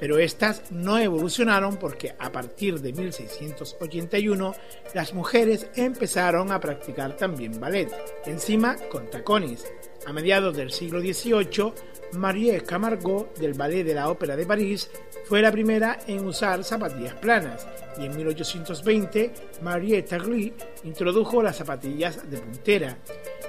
Speaker 2: Pero estas no evolucionaron porque a partir de 1681 las mujeres empezaron a practicar también ballet, encima con tacones. A mediados del siglo XVIII, Marie Camargo, del Ballet de la Ópera de París, fue la primera en usar zapatillas planas y en 1820 Marie Tagli introdujo las zapatillas de puntera.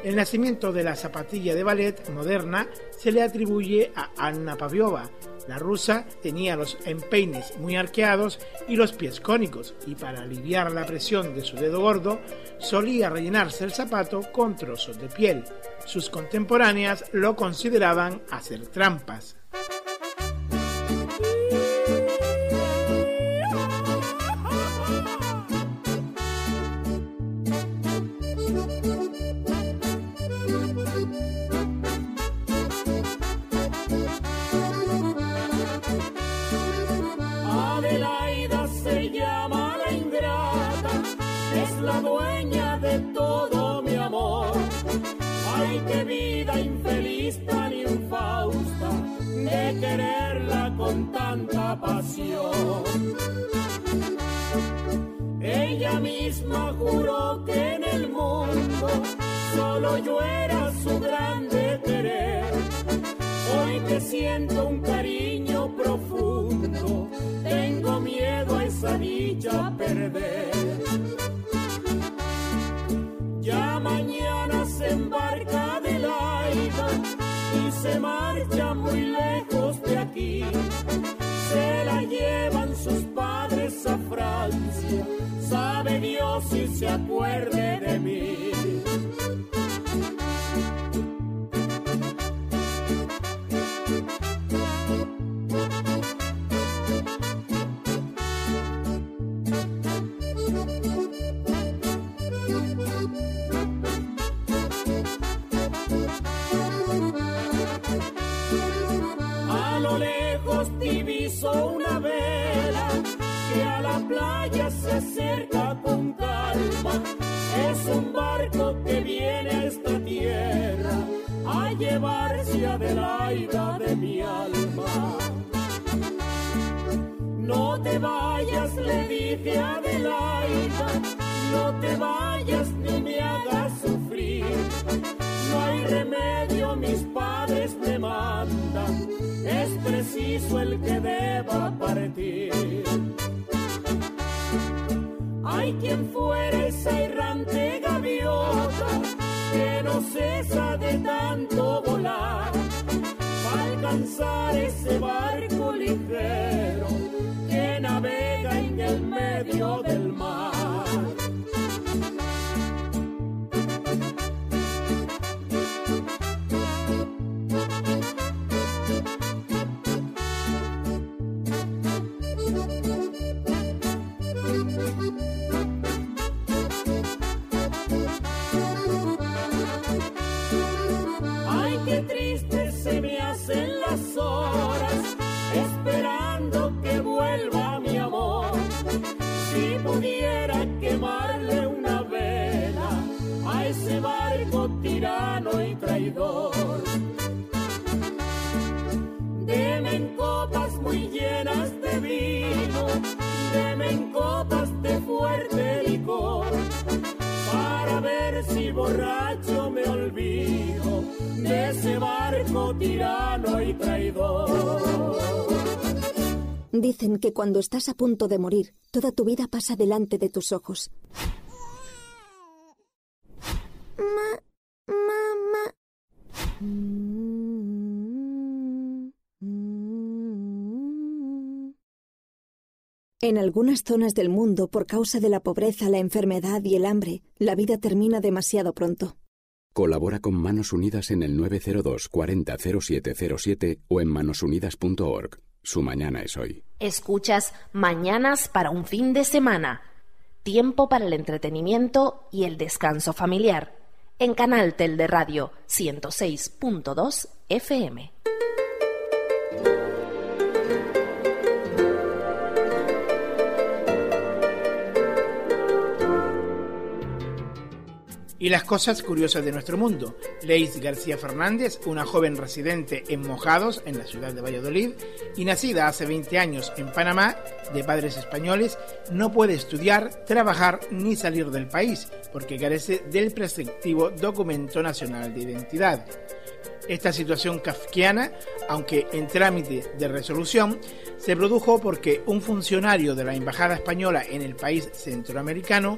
Speaker 2: El nacimiento de la zapatilla de ballet moderna se le atribuye a Anna Paviova. La rusa tenía los empeines muy arqueados y los pies cónicos y para aliviar la presión de su dedo gordo solía rellenarse el zapato con trozos de piel. Sus contemporáneas lo consideraban hacer trampas.
Speaker 5: Ella misma juró que en el mundo solo yo era su grande querer. Hoy que siento un cariño profundo, tengo miedo a esa dicha perder. Ya mañana se embarca de Laida y se marcha que
Speaker 8: cuando estás a punto de morir, toda tu vida pasa delante de tus ojos. En algunas zonas del mundo, por causa de la pobreza, la enfermedad y el hambre, la vida termina demasiado pronto.
Speaker 9: Colabora con Manos Unidas en el 902 40 0707 o en manosunidas.org. Su mañana es hoy.
Speaker 1: Escuchas Mañanas para un fin de semana. Tiempo para el entretenimiento y el descanso familiar. En Canal Tel de Radio 106.2 FM.
Speaker 2: Y las cosas curiosas de nuestro mundo. Leis García Fernández, una joven residente en Mojados, en la ciudad de Valladolid, y nacida hace 20 años en Panamá, de padres españoles, no puede estudiar, trabajar ni salir del país, porque carece del preceptivo Documento Nacional de Identidad. Esta situación kafkiana, aunque en trámite de resolución, se produjo porque un funcionario de la Embajada Española en el país centroamericano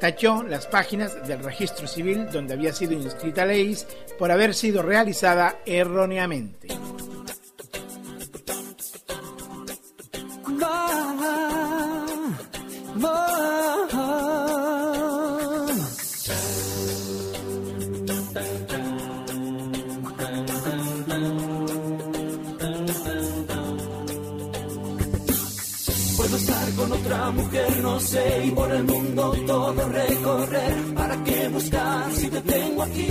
Speaker 2: tachó las páginas del registro civil donde había sido inscrita Leis por haber sido realizada erróneamente.
Speaker 5: Mujer, no sé, y por el mundo todo recorrer. ¿Para qué buscar si te tengo aquí?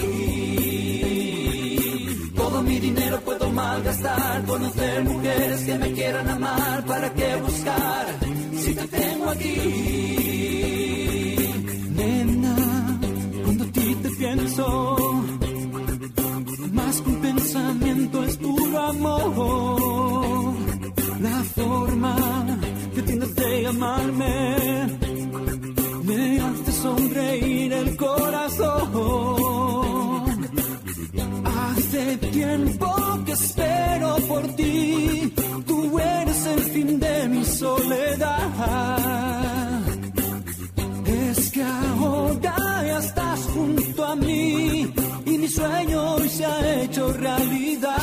Speaker 5: Todo mi dinero puedo malgastar, conocer mujeres que me quieran amar. ¿Para qué buscar si te tengo aquí?
Speaker 21: Nena, cuando a ti te pienso, más que un pensamiento es puro amor. La forma de llamarme me hace sonreír el corazón. Hace tiempo que espero por ti, tú eres el fin de mi soledad. Es que ahora ya estás junto a mí y mi sueño se ha hecho realidad.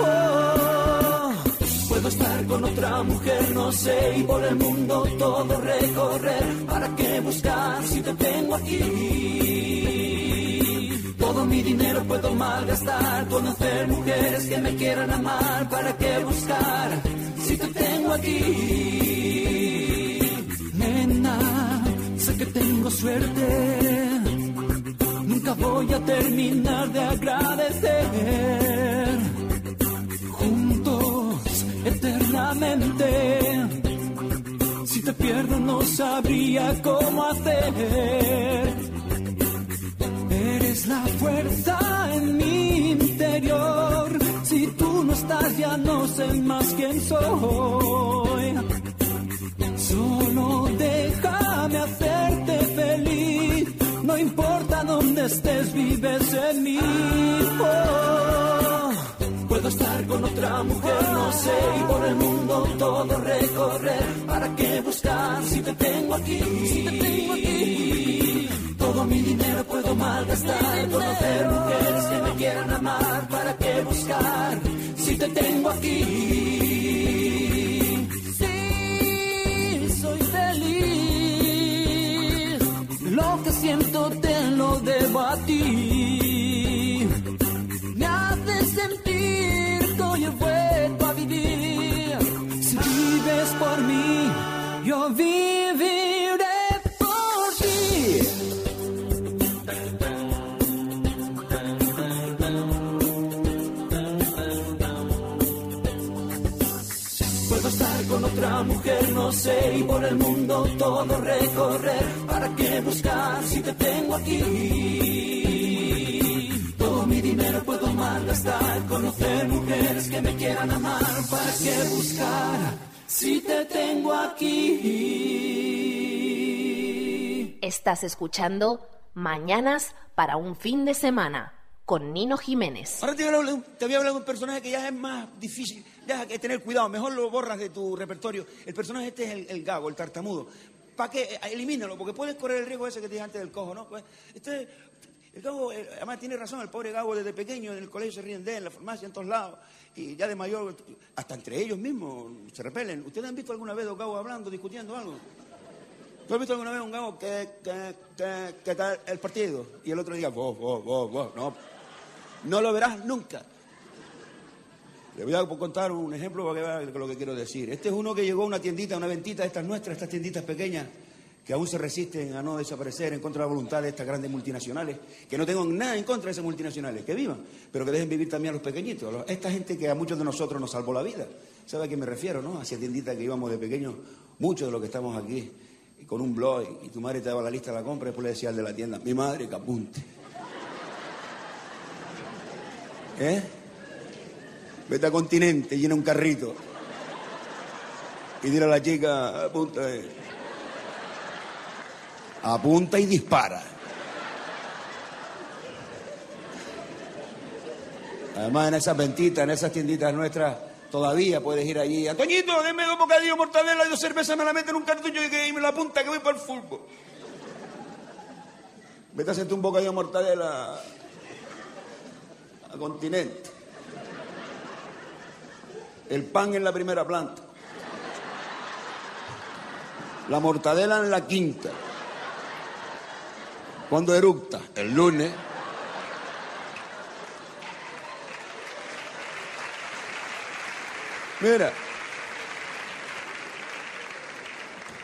Speaker 21: Oh.
Speaker 5: Estar con otra mujer, no sé, y por el mundo todo recorrer. ¿Para qué buscar si te tengo aquí? Todo mi dinero puedo malgastar, conocer mujeres que me quieran amar. ¿Para qué buscar si te tengo aquí?
Speaker 21: Nena, sé que tengo suerte. Nunca voy a terminar de agradecer. Si te pierdo, no sabría cómo hacer. Eres la fuerza en mi interior. Si tú no estás, ya no sé más quién soy. Solo déjame hacerte feliz. No importa dónde estés, vives en mí. Oh.
Speaker 5: Puedo estar con otra mujer, no sé, y por el mundo todo recorrer. ¿Para qué buscar si te tengo aquí? Si te tengo aquí. Todo mi dinero puedo malgastar, conocer mujeres que me quieran amar. ¿Para qué buscar si te tengo aquí?
Speaker 21: Sí, soy feliz. Lo que siento te lo debo a ti.
Speaker 5: Mujer, no sé, y por el mundo todo recorrer. ¿Para qué buscar si te tengo aquí? Todo mi dinero puedo malgastar, conocer mujeres que me quieran amar. ¿Para qué buscar si te tengo aquí?
Speaker 1: Estás escuchando Mañanas para un fin de semana con Nino Jiménez.
Speaker 3: Ahora te voy, a hablar, te voy a hablar de un personaje que ya es más difícil. Ya que tener cuidado, mejor lo borras de tu repertorio. El personaje este es el, el gago, el tartamudo. ¿Para qué? Elimínalo, porque puedes correr el riesgo ese que te dije antes del cojo, ¿no? Pues, este, el gago, eh, además tiene razón, el pobre gago desde pequeño en el colegio se ríen de él, en la farmacia, en todos lados. Y ya de mayor, hasta entre ellos mismos se repelen. ¿Ustedes han visto alguna vez dos gagos hablando, discutiendo algo? ¿Tú has visto alguna vez un gago que, que, que, el partido? Y el otro día, vos, vos, vos, vos. No, no lo verás nunca. Le voy a contar un ejemplo para que vea lo que quiero decir. Este es uno que llegó a una tiendita, una ventita de estas nuestras, estas tienditas pequeñas, que aún se resisten a no desaparecer en contra de la voluntad de estas grandes multinacionales, que no tengo nada en contra de esas multinacionales, que vivan, pero que dejen vivir también a los pequeñitos, a esta gente que a muchos de nosotros nos salvó la vida. ¿Sabe a qué me refiero, no? Hacia tienditas que íbamos de pequeños, muchos de los que estamos aquí, con un blog, y tu madre te daba la lista de la compra, y después le decía al de la tienda, mi madre que apunte. ¿Eh? Vete a continente, llena un carrito. Y dile a la chica, apunta. eh. Apunta y dispara. Además, en esas ventitas, en esas tienditas nuestras, todavía puedes ir allí. Antoñito, denme dos bocadillos, mortadela y dos cervezas, me la meten en un cartucho y, que, me la apunta que voy para el fútbol. Vete a hacerte un bocadillo de mortadela a continente. El pan en la primera planta. La mortadela en la quinta. ¿Cuándo eructa? El lunes. Mira.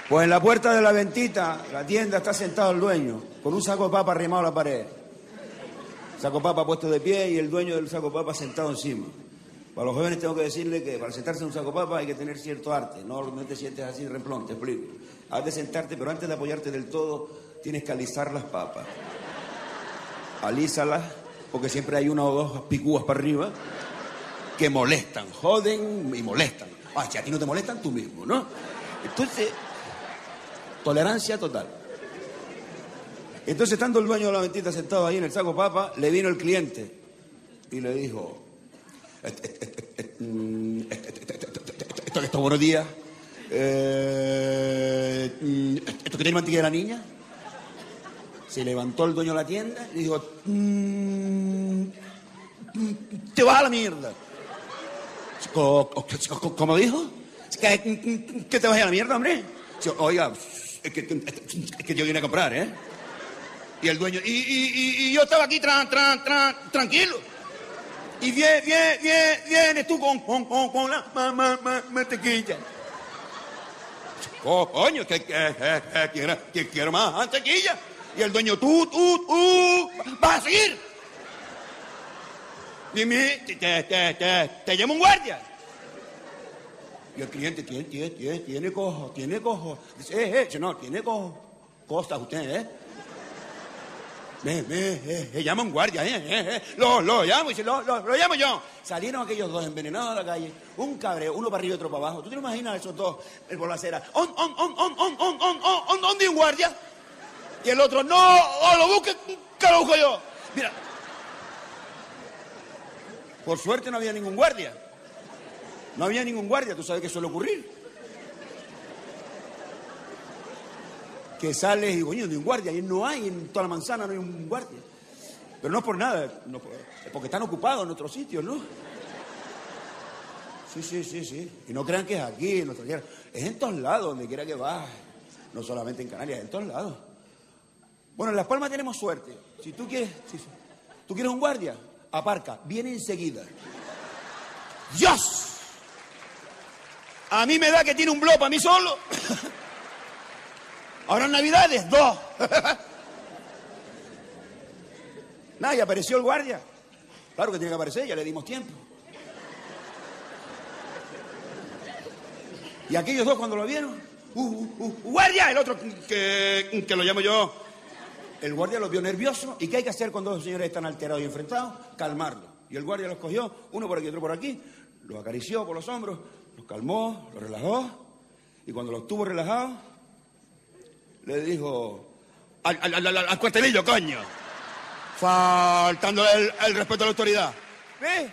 Speaker 3: Pues en la puerta de la ventita, la tienda, está sentado el dueño, con un saco de papa arrimado a la pared. Saco de papa puesto de pie y el dueño del saco de papa sentado encima. Para los jóvenes tengo que decirle que para sentarse en un saco de papa hay que tener cierto arte. No, no te sientes así remplón, te explico. Has de sentarte, pero antes de apoyarte del todo, tienes que alisar las papas. Alísalas, porque siempre hay una o dos picúas para arriba que molestan, joden y molestan. Ah, si a ti no te molestan, tú mismo, ¿no? Entonces, tolerancia total. Entonces, estando el dueño de la ventita sentado ahí en el saco papa, le vino el cliente y le dijo, esto, buenos días, Eh, mm, ¿esto que tiene mantequilla de la niña? Se levantó el dueño de la tienda y dijo, "Mm, mm, te vas a la mierda. ¿Cómo dijo? ¿Que, te vas a la mierda, hombre? Oiga, es que, que yo vine a comprar, ¿eh? Y el dueño, y, y- y- yo estaba aquí tran, tran, tran, tranquilo. Y viene, viene, viene, vienes tú con, con, con, con la ma- ma- ma- mantequilla. Oh, coño, que, que, que- que quiero más mantequilla. Y el dueño, tú, tú, tú, vas a seguir. Dime, te, te, te, te, te llamo un guardia. Y el cliente tiene, tiene, tiene, tiene cojo, tiene cojo. Dice, eh, eh, no, tiene cojo. Costa usted, ¿eh? Me, me, eh, eh, llama un guardia, ¿eh? eh, eh. Lo, lo llamo, dice, lo, lo, lo llamo yo. Salieron aquellos dos envenenados a la calle, un cabreo, uno para arriba y otro para abajo. ¿Tú te imaginas esos dos el por la acera? On, on, on, on, on, on, on, on, on, ¿dónde un guardia? Y el otro, no, o lo busque, que lo busco yo. Mira. Por suerte no había ningún guardia. No había ningún guardia, tú sabes que suele ocurrir. Que sales y, coño, de un guardia, y no hay, en toda la manzana no hay un guardia. Pero no es por nada, no es porque están ocupados en otros sitios, ¿no? Sí, sí, sí, sí. Y no crean que es aquí, en nuestra tierra. Es en todos lados, donde quiera que vas. No solamente en Canarias, es en todos lados. Bueno, en Las Palmas tenemos suerte. Si tú quieres, tú quieres un guardia, aparca, viene enseguida. ¡Dios! A mí me da que tiene un blog para mí solo. Ahora en Navidades, dos. Nada, y apareció el guardia. Claro que tiene que aparecer, ya le dimos tiempo. Y aquellos dos cuando lo vieron, uh, uh, uh, guardia, el otro que, que lo llamo yo. El guardia los vio nerviosos. ¿Y qué hay que hacer cuando los señores están alterados y enfrentados? Calmarlos. Y el guardia los cogió, uno por aquí, otro por aquí, los acarició por los hombros, los calmó, los relajó. Y cuando los tuvo relajados, le dijo, al, cuartelillo, coño. Faltando el, respeto a la autoridad. ¿Ve?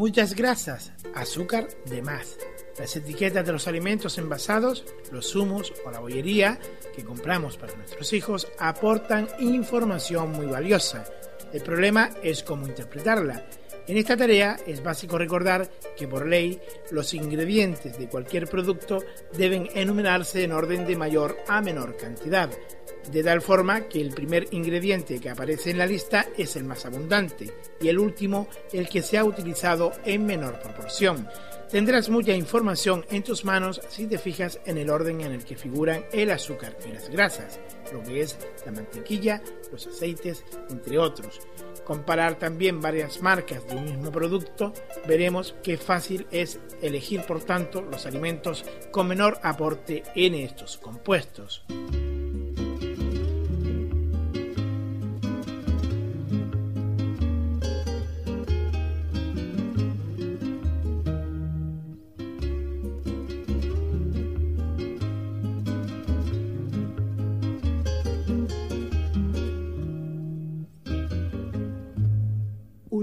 Speaker 2: Muchas grasas, azúcar de más. Las etiquetas de los alimentos envasados, los zumos o la bollería que compramos para nuestros hijos aportan información muy valiosa. El problema es cómo interpretarla. En esta tarea es básico recordar que por ley los ingredientes de cualquier producto deben enumerarse en orden de mayor a menor cantidad, de tal forma que el primer ingrediente que aparece en la lista es el más abundante y el último el que se ha utilizado en menor proporción. Tendrás mucha información en tus manos si te fijas en el orden en el que figuran el azúcar y las grasas, lo que es la mantequilla, los aceites, entre otros. Comparar también varias marcas de un mismo producto, veremos qué fácil es elegir por tanto los alimentos con menor aporte en estos compuestos.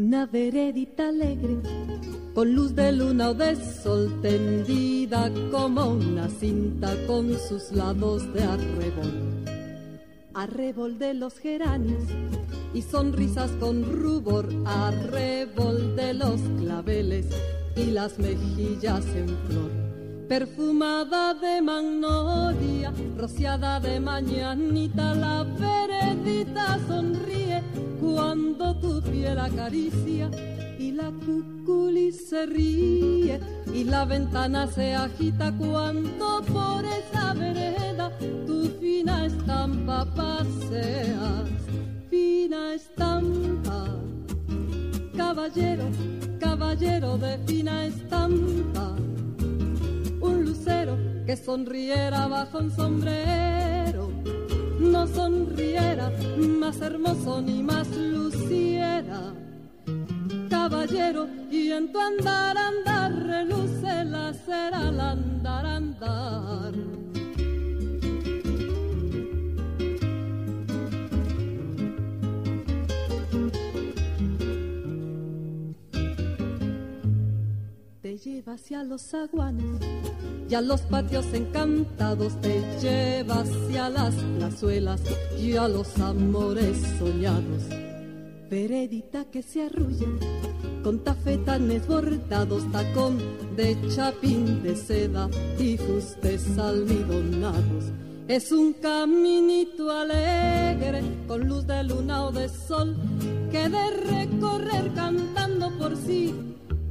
Speaker 22: Una veredita alegre, con luz de luna o de sol tendida como una cinta con sus lados de arrebol. Arrebol de los geranios y sonrisas con rubor, arrebol de los claveles y las mejillas en flor. Perfumada de magnolia, rociada de mañanita, la veredita sonríe cuando tu piel acaricia y la cuculi se ríe y la ventana se agita cuando por esa vereda tu fina estampa paseas, fina estampa, caballero, caballero de fina estampa, un lucero que sonriera bajo un sombrero, no sonriera más hermoso ni más luciera caballero y en tu andar andar reluce la cera al andar andar. Lleva hacia los zaguanes y a los patios encantados, te lleva hacia las plazuelas y a los amores soñados veredita que se arrulla con tafetanes bordados, tacón de chapín de seda y fustes almidonados. Es un caminito alegre con luz de luna o de sol que de recorrer cantando por sí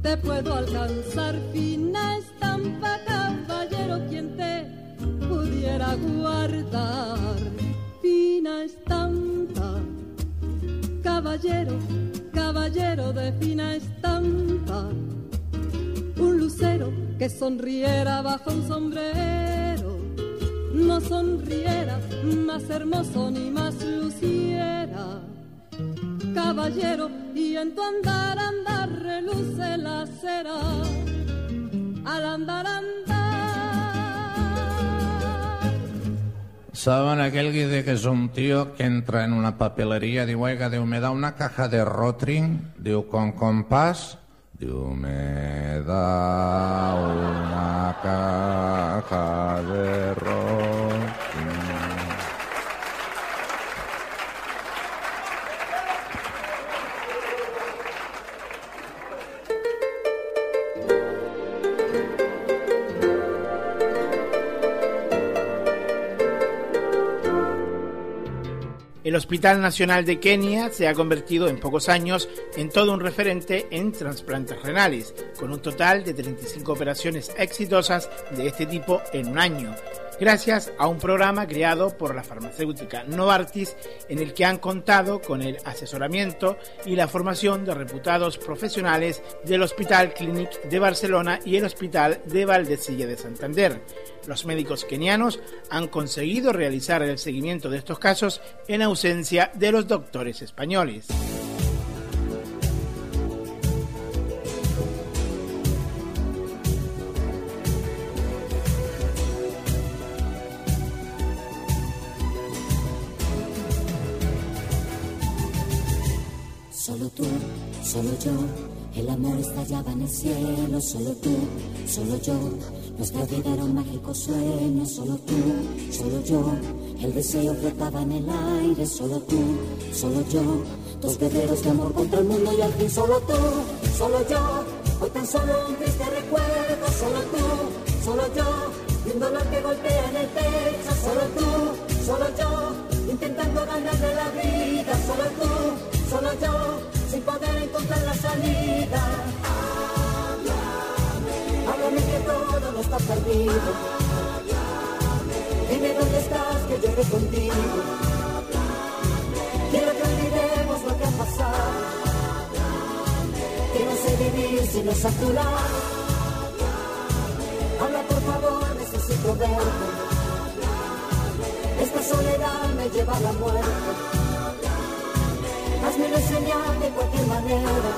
Speaker 22: te puedo alcanzar. Fina estampa, caballero, quien te pudiera guardar. Fina estampa caballero, caballero de fina estampa, un lucero que sonriera bajo un sombrero, no sonriera más hermoso ni más luciera. Caballero, y en tu andar, andar, reluce la cera, al andar, andar.
Speaker 19: Saben aquel que dice que es un tío que entra en una papelería, digo, oiga, digo, me da una caja de Rotring, digo, con compás, digo, me da una caja de Rotring.
Speaker 2: El Hospital Nacional de Kenia se ha convertido en pocos años en todo un referente en trasplantes renales, con un total de 35 operaciones exitosas de este tipo en un año, gracias a un programa creado por la farmacéutica Novartis en el que han contado con el asesoramiento y la formación de reputados profesionales del Hospital Clínic de Barcelona y el Hospital de Valdecilla de Santander. Los médicos kenianos han conseguido realizar el seguimiento de estos casos en ausencia de los doctores españoles.
Speaker 23: Solo tú, solo yo, el amor estallaba en el cielo, solo tú, solo yo, nuestra vida era un mágico sueño, solo tú, solo yo, el deseo flotaba en el aire, solo tú, solo yo, dos guerreros de amor contra el mundo y al fin solo tú, solo yo, hoy tan solo un triste recuerdo, solo tú, solo yo, y un dolor que golpea en el pecho, solo tú, solo yo, intentando ganar de la vida, solo tú, solo yo, encontrar la salida. Háblame que todo no está perdido. Dime dónde estás, que llegue contigo. Quiero que olvidemos lo que ha pasado. Que no sé vivir si no es a. Habla por favor, necesito verte. Esta soledad me lleva a la muerte házmelo soñar de cualquier manera.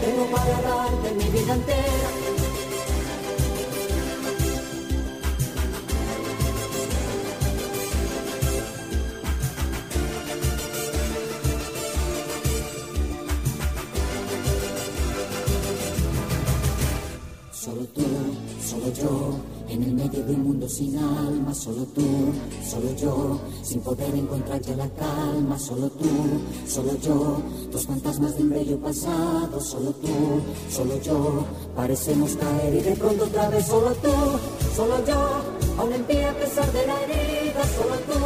Speaker 23: Tengo para darte mi vida entera. Solo tú, solo yo mundo sin alma, solo tú, solo yo, sin poder encontrar ya la calma, solo tú, solo yo, dos fantasmas de un bello pasado, solo tú, solo yo, parecemos caer y de pronto otra vez solo tú, solo yo, aún en pie a pesar de la herida, solo tú,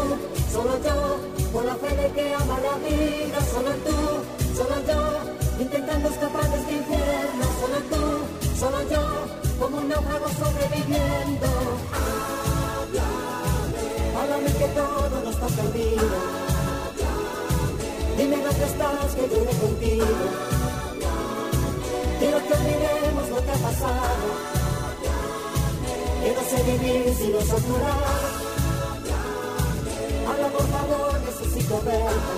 Speaker 23: solo yo, con la fe de que ama la vida, solo tú, solo yo, intentando escapar de este infierno, solo tú, solo yo, como un náufrago sobreviviendo. Háblame que todo no está perdido. Dime dónde estás, que yo contigo. Quiero que olvidemos lo que ha pasado. Que no sé vivir sin los llorar. Habla por favor, necesito verte.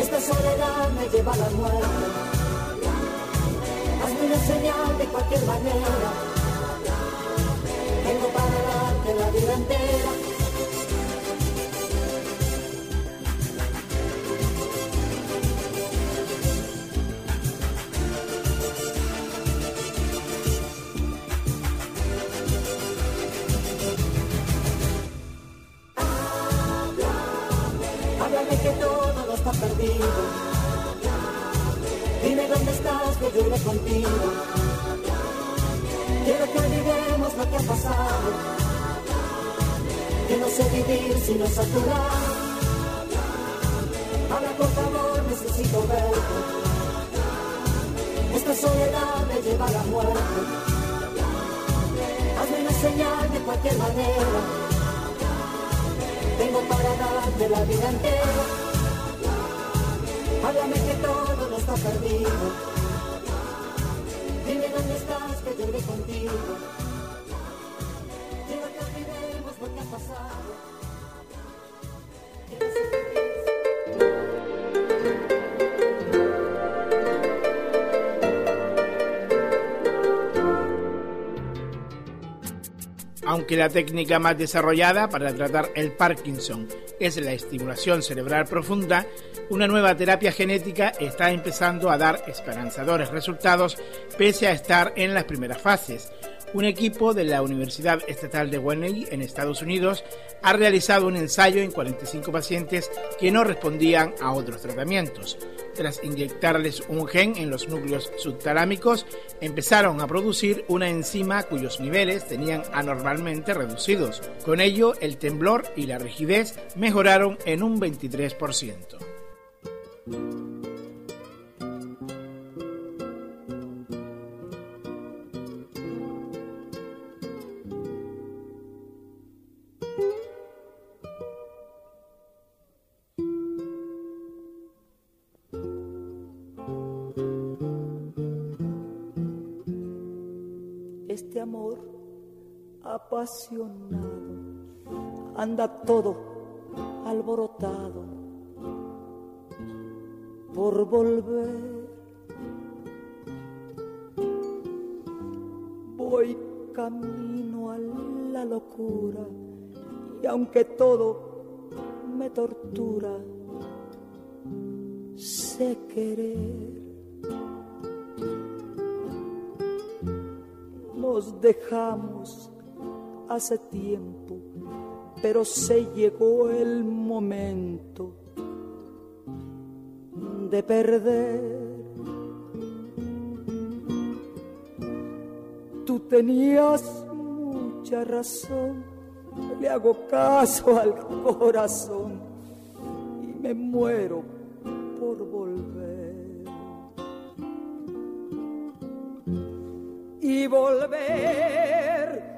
Speaker 23: Esta soledad me lleva a la muerte. Hazme una señal de cualquier manera. Tengo para darte la vida entera. Háblame que todo no está perdido. Dime dónde estás, que yo contigo. Quiero que olvidemos lo que ha pasado. Que no sé vivir si no es a tu por favor, necesito verte. Esta soledad me lleva a la muerte. Hazme una señal de cualquier manera. Tengo para darte la vida entera. Háblame que todo está perdido. Dime dónde estás, que yo iré contigo. Quiero que olvidemos lo que ha pasado.
Speaker 2: Aunque la técnica más desarrollada para tratar el Parkinson es la estimulación cerebral profunda, una nueva terapia genética está empezando a dar esperanzadores resultados pese a estar en las primeras fases. Un equipo de la Universidad Estatal de Wenley en Estados Unidos ha realizado un ensayo en 45 pacientes que no respondían a otros tratamientos. Tras inyectarles un gen en los núcleos subtalámicos, empezaron a producir una enzima cuyos niveles tenían anormalmente reducidos. Con ello, el temblor y la rigidez mejoraron en un 23%.
Speaker 24: Apasionado anda todo alborotado por volver. Voy camino a la locura y aunque todo me tortura, sé querer. Nos dejamos hace tiempo, pero se llegó el momento de perder. Tú tenías mucha razón, le hago caso al corazón y me muero por volver. Y volver,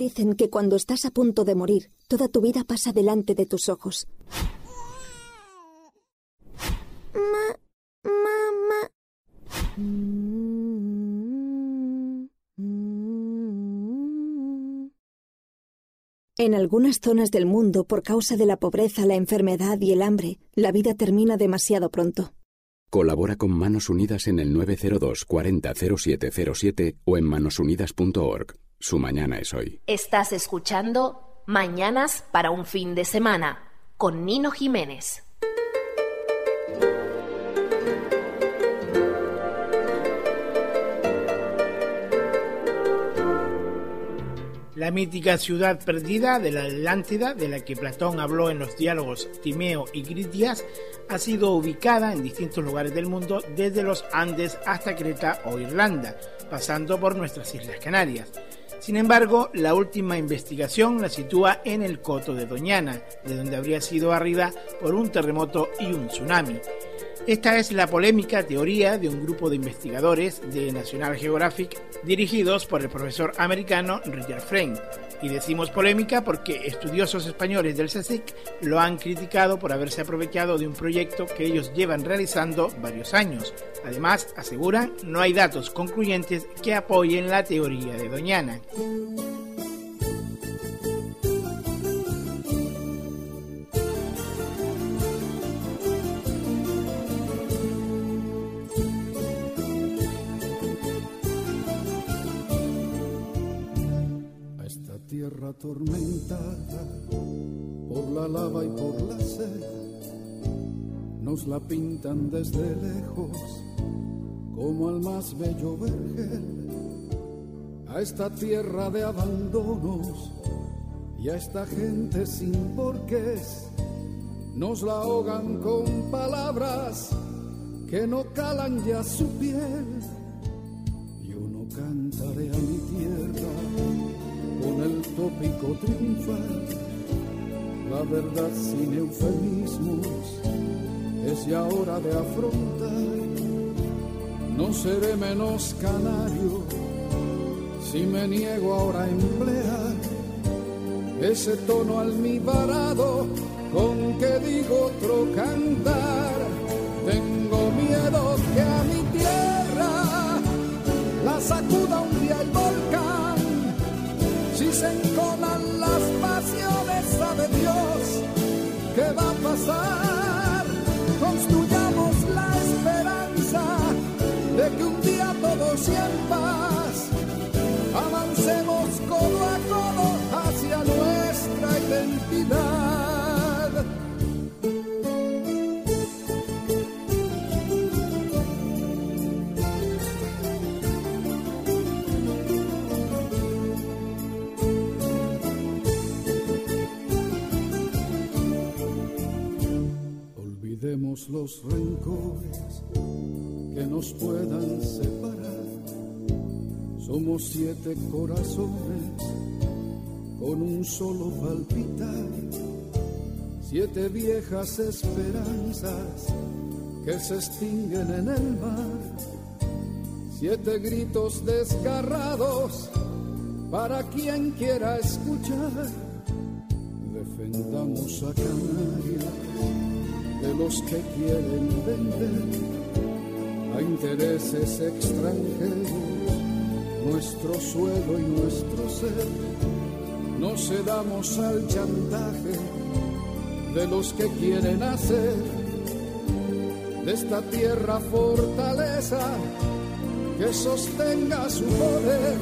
Speaker 8: Dicen que cuando estás a punto de morir, toda tu vida pasa delante de tus ojos. En algunas zonas del mundo, por causa de la pobreza, la enfermedad y el hambre, la vida termina demasiado pronto.
Speaker 9: Colabora con Manos Unidas en el 902 40 0707 o en manosunidas.org. Su mañana es hoy.
Speaker 1: Estás escuchando Mañanas para un fin de semana con Nino Jiménez.
Speaker 2: La mítica ciudad perdida de la Atlántida, de la que Platón habló en los diálogos Timeo y Critias, ha sido ubicada en distintos lugares del mundo, desde los Andes hasta Creta o Irlanda, pasando por nuestras Islas Canarias. Sin embargo, la última investigación la sitúa en el Coto de Doñana, de donde habría sido arriba por un terremoto y un tsunami. Esta es la polémica teoría de un grupo de investigadores de National Geographic dirigidos por el profesor americano Richard Frank. Y decimos polémica porque estudiosos españoles del CSIC lo han criticado por haberse aprovechado de un proyecto que ellos llevan realizando varios años. Además, aseguran, no hay datos concluyentes que apoyen la teoría de Doñana.
Speaker 25: Atormentada por la lava y por la sed. Nos la pintan desde lejos como al más bello vergel. A esta tierra de abandonos y a esta gente sin porqués. Nos la ahogan con palabras que no calan ya su piel. Yo no cantaré con el tópico triunfal. La verdad sin eufemismos es ya hora de afrontar. No seré menos canario si me niego ahora a emplear ese tono almibarado con que digo otro cantar. Tengo miedo que a mi tierra la sacuda un día el volcán. Se enconan las pasiones, sabe Dios qué va a pasar. Construyamos la esperanza de que un día en paz avancemos codo a codo Olvidemos los rencores que nos puedan separar. Somos siete corazones con un solo palpitar. Siete viejas esperanzas que se extinguen en el mar. Siete gritos desgarrados para quien quiera escuchar. Defendamos a Canarias de los que quieren vender a intereses extranjeros, nuestro suelo y nuestro ser. No cedamos al chantaje de los que quieren hacer de esta tierra fortaleza que sostenga su poder.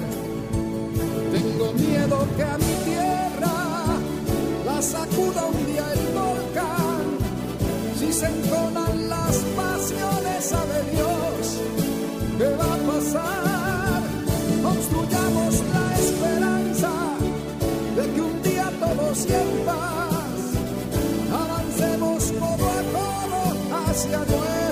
Speaker 25: Tengo miedo que a mi tierra la sacuda un día el. Si se entonan las pasiones, sabe Dios qué va a pasar. Construyamos la esperanza de que un día todos y en paz avancemos codo a codo hacia nuestra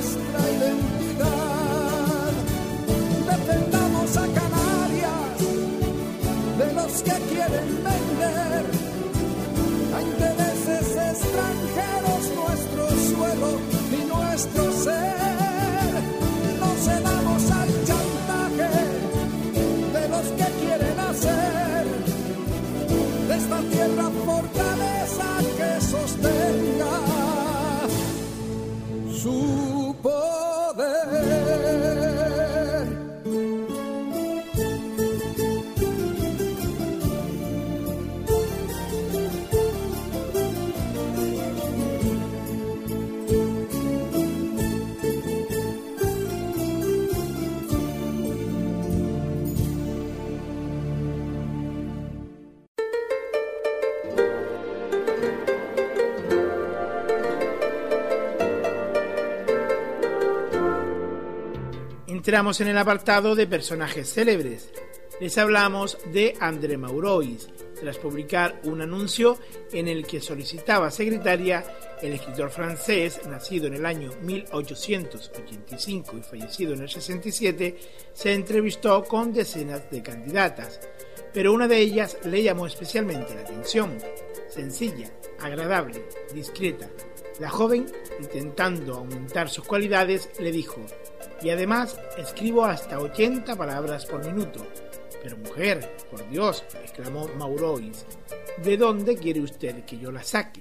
Speaker 2: Entramos en el apartado de personajes célebres. Les hablamos de André Maurois, tras publicar un anuncio en el que solicitaba secretaria, el escritor francés, nacido en el año 1885 y fallecido en el 67, se entrevistó con decenas de candidatas, pero una de ellas le llamó especialmente la atención. Sencilla, agradable, discreta. La joven, intentando aumentar sus cualidades, le dijo, y además escribo hasta 80 palabras por minuto. Pero mujer, por Dios, exclamó Maurois, ¿de dónde quiere usted que yo la saque?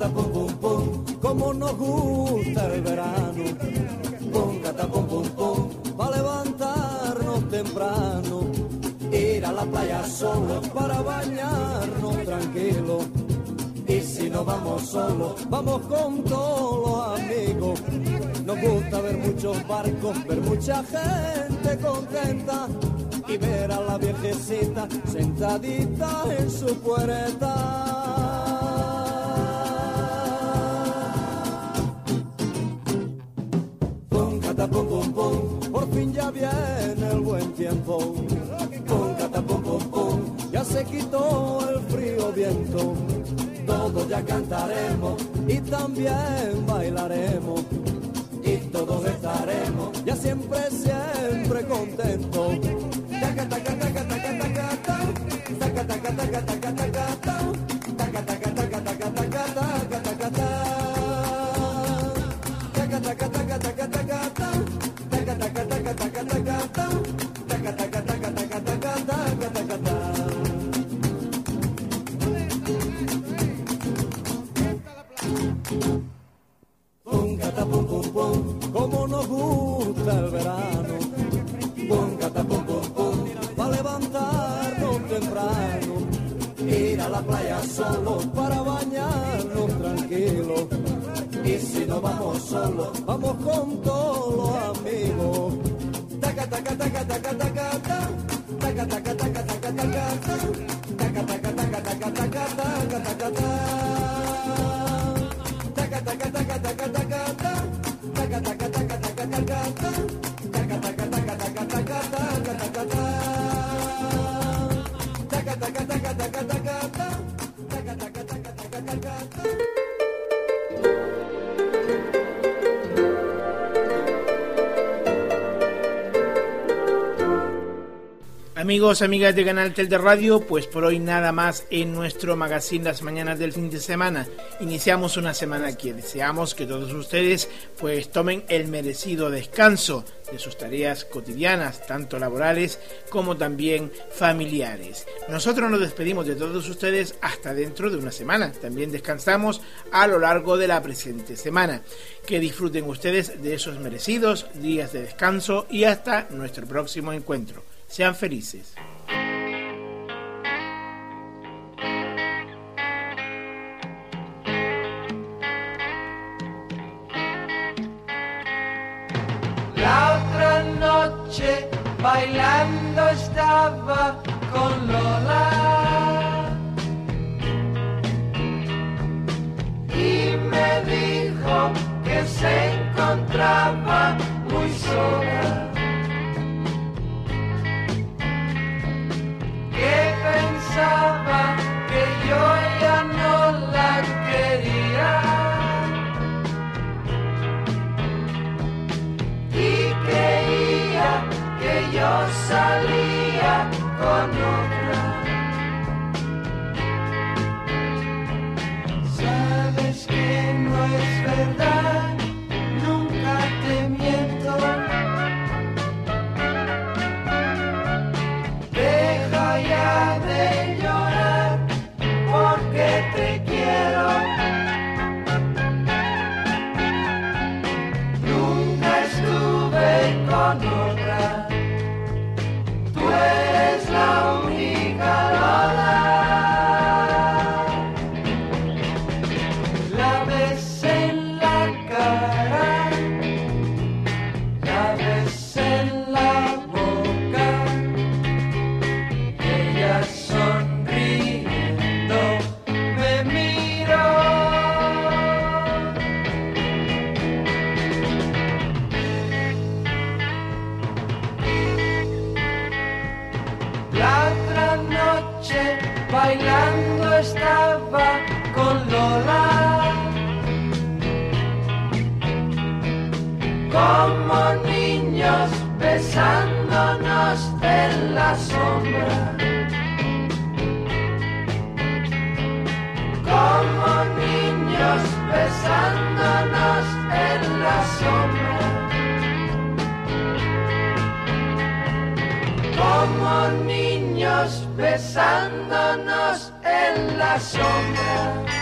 Speaker 24: Pum, pum, pum, como nos gusta el verano. Pum, cata, pum, pum, pum, para levantarnos temprano. Ir a la playa solo para bañarnos tranquilo. Y si no vamos solos, vamos con todos los amigos. Nos gusta ver muchos barcos, ver mucha gente contenta y ver a la viejecita sentadita en su puerta. Por fin ya viene el buen tiempo. Pum, cata, pum, pum, pum, ya se quitó el frío viento. Todos ya cantaremos y también bailaremos. Y todos estaremos ya siempre, siempre contentos. Como nos gusta el verano. Pum, cata, pum, pum, pum, para levantarnos temprano. Ir a la playa solo para bañarnos tranquilo. Y si no vamos solos, vamos Amigos,
Speaker 2: amigas de Canal Tel de Radio, pues por hoy nada más en nuestro magazine Las Mañanas del Fin de Semana. Iniciamos una semana que deseamos que todos ustedes pues tomen el merecido descanso de sus tareas cotidianas, tanto laborales como también familiares. Nosotros nos despedimos de todos ustedes hasta dentro de una semana. También descansamos a lo largo de la presente semana. Que disfruten ustedes de esos merecidos días de descanso y hasta nuestro próximo encuentro. Sean felices.
Speaker 26: La otra noche bailando estaba con Lola y me dijo que se encontraba muy sola. Pensaba que yo ya no la quería. y creía que yo salía con otra. La sombra. Como niños besándonos en la sombra. como niños besándonos en la sombra.